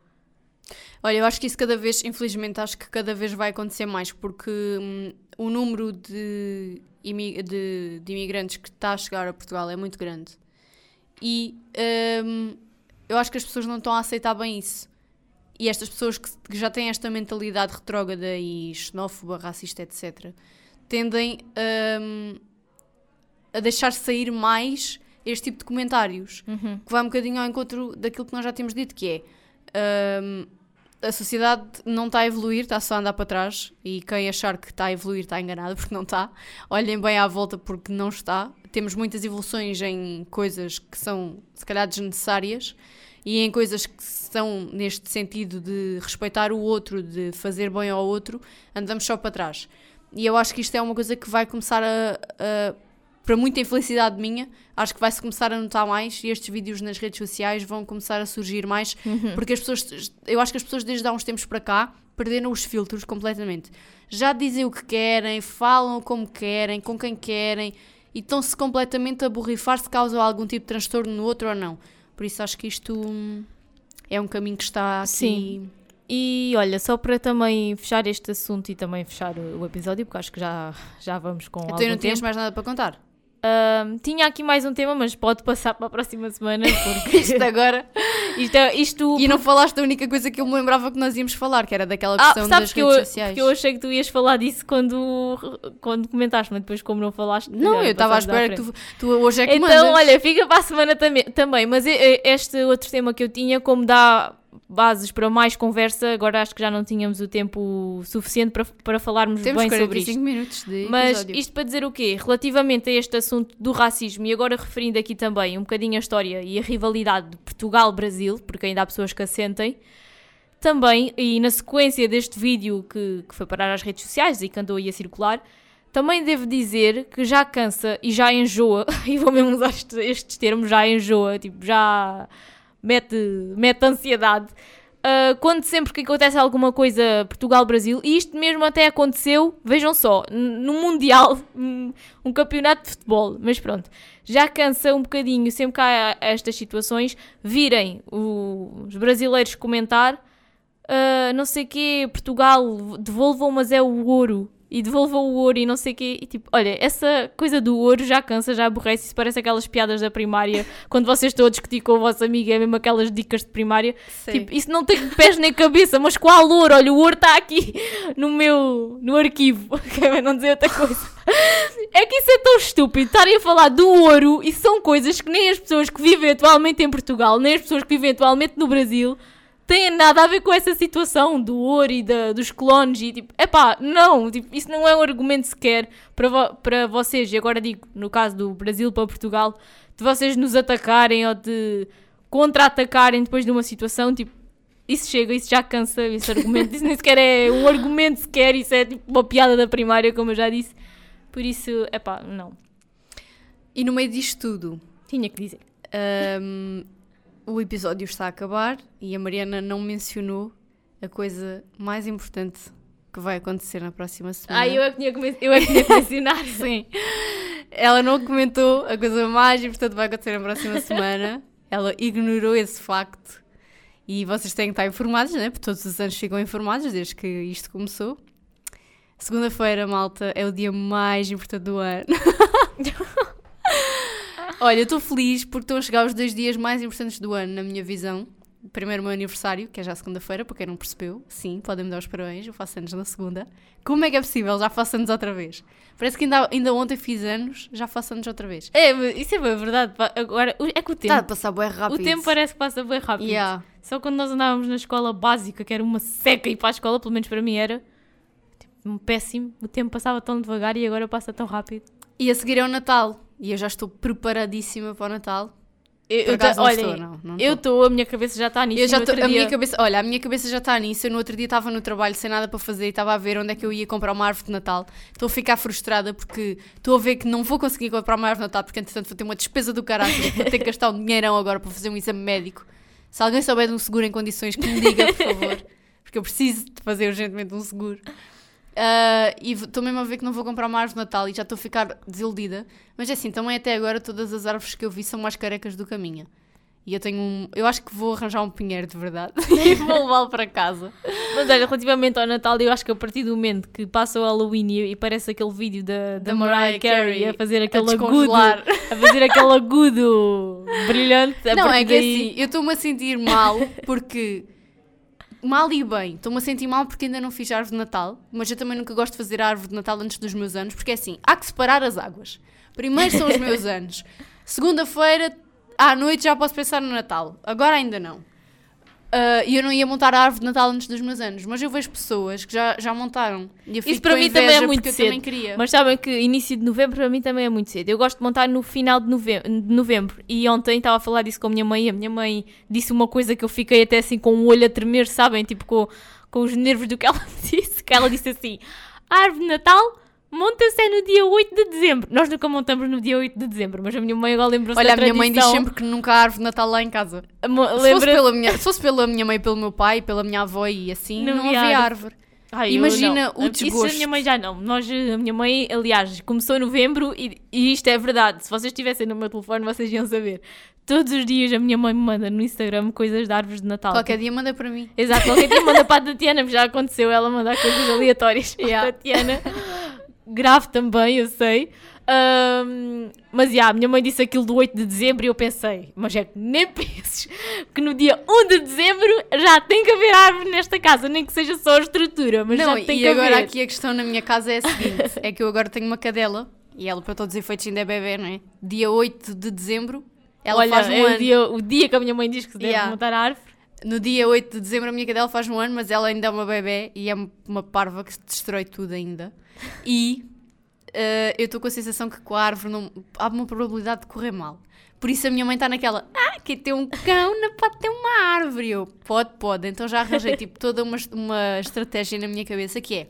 Olha, eu acho que isso cada vez, infelizmente, acho que cada vez vai acontecer mais, porque hum, o número de, imi- de- de imigrantes que está a chegar a Portugal é muito grande. E hum, eu acho que as pessoas não estão a aceitar bem isso. E estas pessoas que, que já têm esta mentalidade retrógrada e xenófoba, racista, etc., tendem hum, a deixar sair mais este tipo de comentários que vai um bocadinho ao encontro daquilo que nós já temos dito, que é hum, a sociedade não está a evoluir, está só a andar para trás e quem achar que está a evoluir está enganado porque não está. Olhem bem à volta porque não está. Temos muitas evoluções em coisas que são se calhar desnecessárias e em coisas que são neste sentido de respeitar o outro, de fazer bem ao outro, andamos só para trás. E eu acho que isto é uma coisa que vai começar a, a para muita infelicidade minha, acho que vai-se começar a notar mais e estes vídeos nas redes sociais vão começar a surgir mais, Uhum. porque as pessoas, eu acho que as pessoas desde há uns tempos para cá perderam os filtros completamente. Já dizem o que querem, falam como querem, com quem querem e estão-se completamente a borrifar se causam algum tipo de transtorno no outro ou não. Por isso acho que isto hum, é um caminho que está aqui. Sim. E olha, só para também fechar este assunto e também fechar o, o episódio, porque acho que já, já vamos com Então não tinhas tempo. mais nada para contar? Tinha aqui mais um tema, mas pode passar para a próxima semana, porque Isto agora. isto, é- isto E não falaste da única coisa que eu me lembrava que nós íamos falar, que era daquela Ah, questão sabes das que redes eu, sociais. porque eu achei que tu ias falar disso quando, quando comentaste, mas depois como não falaste... Não, eu estava à espera que tu, tu hoje é que Então, mandas. olha, fica para a semana também, também. Mas este outro tema que eu tinha, como dá bases para mais conversa, agora acho que já não tínhamos o tempo suficiente para, para falarmos Temos bem sobre 45 isto. minutos de Mas episódio. isto para dizer o quê? Relativamente a este assunto do racismo, e agora referindo aqui também um bocadinho a história e a rivalidade de Portugal-Brasil, porque ainda há pessoas que a sentem, também, e na sequência deste vídeo que, que foi parar às redes sociais e que andou aí a circular, também devo dizer que já cansa e já enjoa, e vou mesmo usar este- estes termos, já enjoa, tipo, já mete, mete ansiedade. Uh, quando sempre que acontece alguma coisa Portugal-Brasil, e isto mesmo até aconteceu, vejam só, no Mundial, um campeonato de futebol, mas pronto, já cansa um bocadinho, sempre que há estas situações, virem os brasileiros comentar, uh, não sei o quê, Portugal, devolvam, mas é o ouro. E devolvam o ouro e não sei o quê. E tipo, olha, essa coisa do ouro já cansa, já aborrece. Isso parece aquelas piadas da primária. quando vocês estão a discutir com o vosso amigo, é mesmo aquelas dicas de primária. Sei. Tipo, isso não tem pés nem cabeça, mas qual ouro? Olha, o ouro está aqui no meu no arquivo. Quer não dizer outra coisa. É que isso é tão estúpido estarem a falar do ouro e são coisas que nem as pessoas que vivem atualmente em Portugal, nem as pessoas que vivem atualmente no Brasil têm nada a ver com essa situação do ouro e da- dos clones e tipo, epá, não, tipo, isso não é um argumento sequer para, vo- para vocês, e agora digo, no caso do Brasil para Portugal, de vocês nos atacarem ou de contra-atacarem depois de uma situação, tipo, isso chega, isso já cansa, esse argumento, isso nem sequer é um argumento sequer, isso é tipo uma piada da primária, como eu já disse, por isso, epá, não, E no meio disto tudo, tinha que dizer. hum, o episódio está a acabar e a Mariana não mencionou a coisa mais importante que vai acontecer na próxima semana. Ah, eu é que tinha que, eu é que, tinha que mencionar, sim. Ela não comentou a coisa mais importante que vai acontecer na próxima semana. Ela ignorou esse facto. E vocês têm que estar informados, né? Porque todos os anos ficam informados desde que isto começou. Segunda-feira, malta, é o dia mais importante do ano. Olha, eu estou feliz porque estão a chegar os dois dias mais importantes do ano, na minha visão. Primeiro, o meu aniversário, que é já segunda-feira, para quem não percebeu. Sim, podem me dar os parabéns, eu faço anos na segunda. Como é que é possível? Já faço anos outra vez. Parece que ainda, ainda ontem fiz anos, já faço anos outra vez. É, isso é bem verdade. pá. Agora, é que o tempo, Está a passar bem rápido. o tempo parece que passa bem rápido. Yeah. Só quando nós andávamos na escola básica, que era uma seca ir para a escola, pelo menos para mim era tipo, um péssimo. O tempo passava tão devagar e agora passa tão rápido. E a seguir é o Natal. E eu já estou preparadíssima para o Natal. Eu, eu não olhem, estou, não. não eu estou. a minha cabeça já está nisso. Eu já tô, outro a minha dia- cabeça, olha, a minha cabeça já está nisso. Eu no outro dia estava no trabalho sem nada para fazer e estava a ver onde é que eu ia comprar uma árvore de Natal. Estou a ficar frustrada porque estou a ver que não vou conseguir comprar uma árvore de Natal porque entretanto vou ter uma despesa do caralho. Vou ter que gastar um dinheirão agora para fazer um exame médico. Se alguém souber de um seguro em condições, que me diga, por favor. Porque eu preciso de fazer urgentemente um seguro. Ah, e estou mesmo a ver que não vou comprar uma árvore de Natal e já estou a ficar desiludida. Mas é assim, também até agora todas as árvores que eu vi são mais carecas do que a minha. E eu tenho um. Eu acho que vou arranjar um pinheiro de verdade e vou levá-lo para casa. Mas olha, relativamente ao Natal, eu acho que a partir do momento que passa o Halloween e, e parece aquele vídeo da, da Da Mariah Mariah Carey a fazer A aquele agudo, descongelar. a fazer aquele agudo brilhante. a Não, é que é daí- assim, eu estou-me a sentir mal porque. Mal e bem, estou-me a sentir mal porque ainda não fiz a árvore de Natal, mas eu também nunca gosto de fazer árvore de Natal antes dos meus anos, porque é assim, há que separar as águas. Primeiro são os meus anos, segunda-feira à noite já posso pensar no Natal, agora ainda não. Ah, E eu não ia montar a árvore de Natal antes dos meus anos, mas eu vejo pessoas que já, já montaram. E eu fico para mim também é muito cedo. Mas sabem que início de novembro para mim também é muito cedo. Eu gosto de montar no final de novembro, de novembro. E ontem estava a falar disso com a minha mãe e a minha mãe disse uma coisa que eu fiquei até assim com o olho a tremer, sabem? Tipo com, com os nervos do que ela disse. Que ela disse assim: a árvore de Natal monta-se é no dia 8 de dezembro. Nós nunca montamos no dia 8 de dezembro, mas a minha mãe agora lembrou-se Olha, da a minha mãe diz tradição. sempre que nunca há árvore de Natal lá em casa. Mo- Se fosse, pela minha, se fosse pela minha mãe, pelo meu pai, pela minha avó e assim, Não não, havia árvore. árvore. Ai, Imagina o Isso a desgosto. minha mãe já não. Nós, a minha mãe, aliás, começou em novembro e, e isto é verdade. Se vocês estivessem no meu telefone, vocês iam saber. Todos os dias a minha mãe me manda no Instagram coisas de árvores de Natal. Qualquer dia manda para mim. Exato, qualquer dia manda para a Tatiana, já aconteceu ela mandar coisas aleatórias para Yeah. a Tatiana. Grave também, eu sei. Ahm, mas já, a minha mãe disse aquilo do 8 de dezembro e eu pensei, mas é que nem penses que no dia 1 de dezembro já tem que haver árvore nesta casa, nem que seja só a estrutura, mas não, já tem e que agora haver. aqui a questão na minha casa é a seguinte: é que eu agora tenho uma cadela e ela, para todos os efeitos, ainda é bebê, não é? Dia 8 de dezembro, ela Olha, faz um é ano. o, dia, o dia que a minha mãe diz que se deve Yeah. montar a árvore. No dia 8 de dezembro, a minha cadela faz um ano, mas ela ainda é uma bebê e é uma parva que se destrói tudo ainda. E eh, eu estou com a sensação que com a árvore não, há uma probabilidade de correr mal. Por isso a minha mãe está naquela, ah, quem tem um cão não pode ter uma árvore. Eu, pode, pode. Então já arranjei tipo toda uma, uma estratégia na minha cabeça que é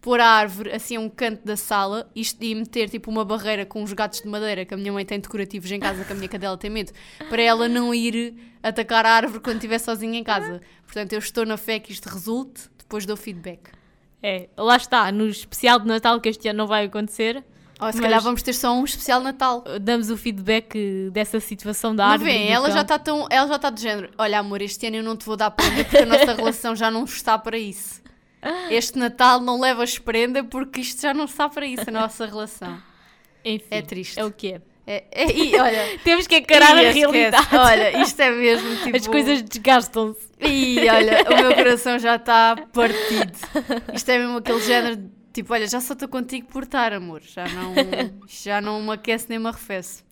pôr a árvore assim a um canto da sala isto, e meter tipo uma barreira com os gatos de madeira que a minha mãe tem decorativos em casa que a minha cadela tem medo, para ela não ir atacar a árvore quando estiver sozinha em casa. Portanto, eu estou na fé que isto resulte, depois dou feedback. É, lá está, no especial de Natal que este ano não vai acontecer, Ou se calhar vamos ter só um especial Natal. damos o feedback dessa situação da Não árvore. vêem, do ela já está tão. Ela já está de género. Olha, amor, este ano eu não te vou dar prenda porque a nossa relação já não está para isso. Este Natal não levas prenda porque isto já não está para isso, a nossa relação. Enfim, É triste. É o que é. É, é- e olha, Temos que encarar a realidade. Olha, isto é mesmo tipo. As coisas desgastam-se. E olha, o meu coração já está partido. Isto é mesmo aquele género de, tipo, olha, já só estou contigo por estar, amor. Já não, já não me aquece nem me arrefece.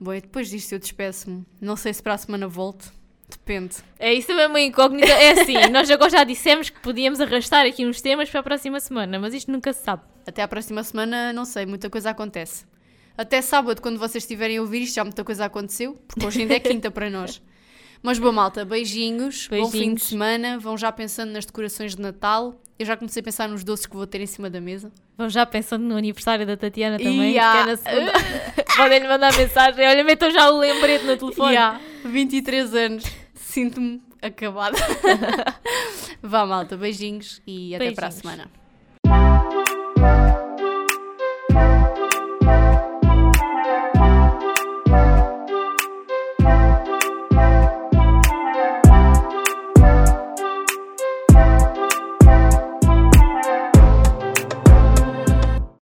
Bom, e depois disto eu despeço-me. Não sei se para a semana volto. Depende. É isso é uma incógnita. É assim, nós agora já dissemos que podíamos arrastar aqui uns temas para a próxima semana, mas isto nunca se sabe. Até à próxima semana, não sei, muita coisa acontece. Até sábado, quando vocês estiverem a ouvir isto, já muita coisa aconteceu, porque hoje ainda é quinta para nós. Mas boa malta, beijinhos, bom fim de Beijinhos. semana, vão já pensando nas decorações de Natal. Eu já comecei a pensar nos doces que vou ter em cima da mesa. Vão já pensando no aniversário da Tatiana também, há- que é na segunda. Podem-lhe mandar mensagem. Olha, metam já o lembrete no telefone. Há 23 anos, sinto-me acabada. Vá malta, beijinhos e até para a Beijinhos. semana.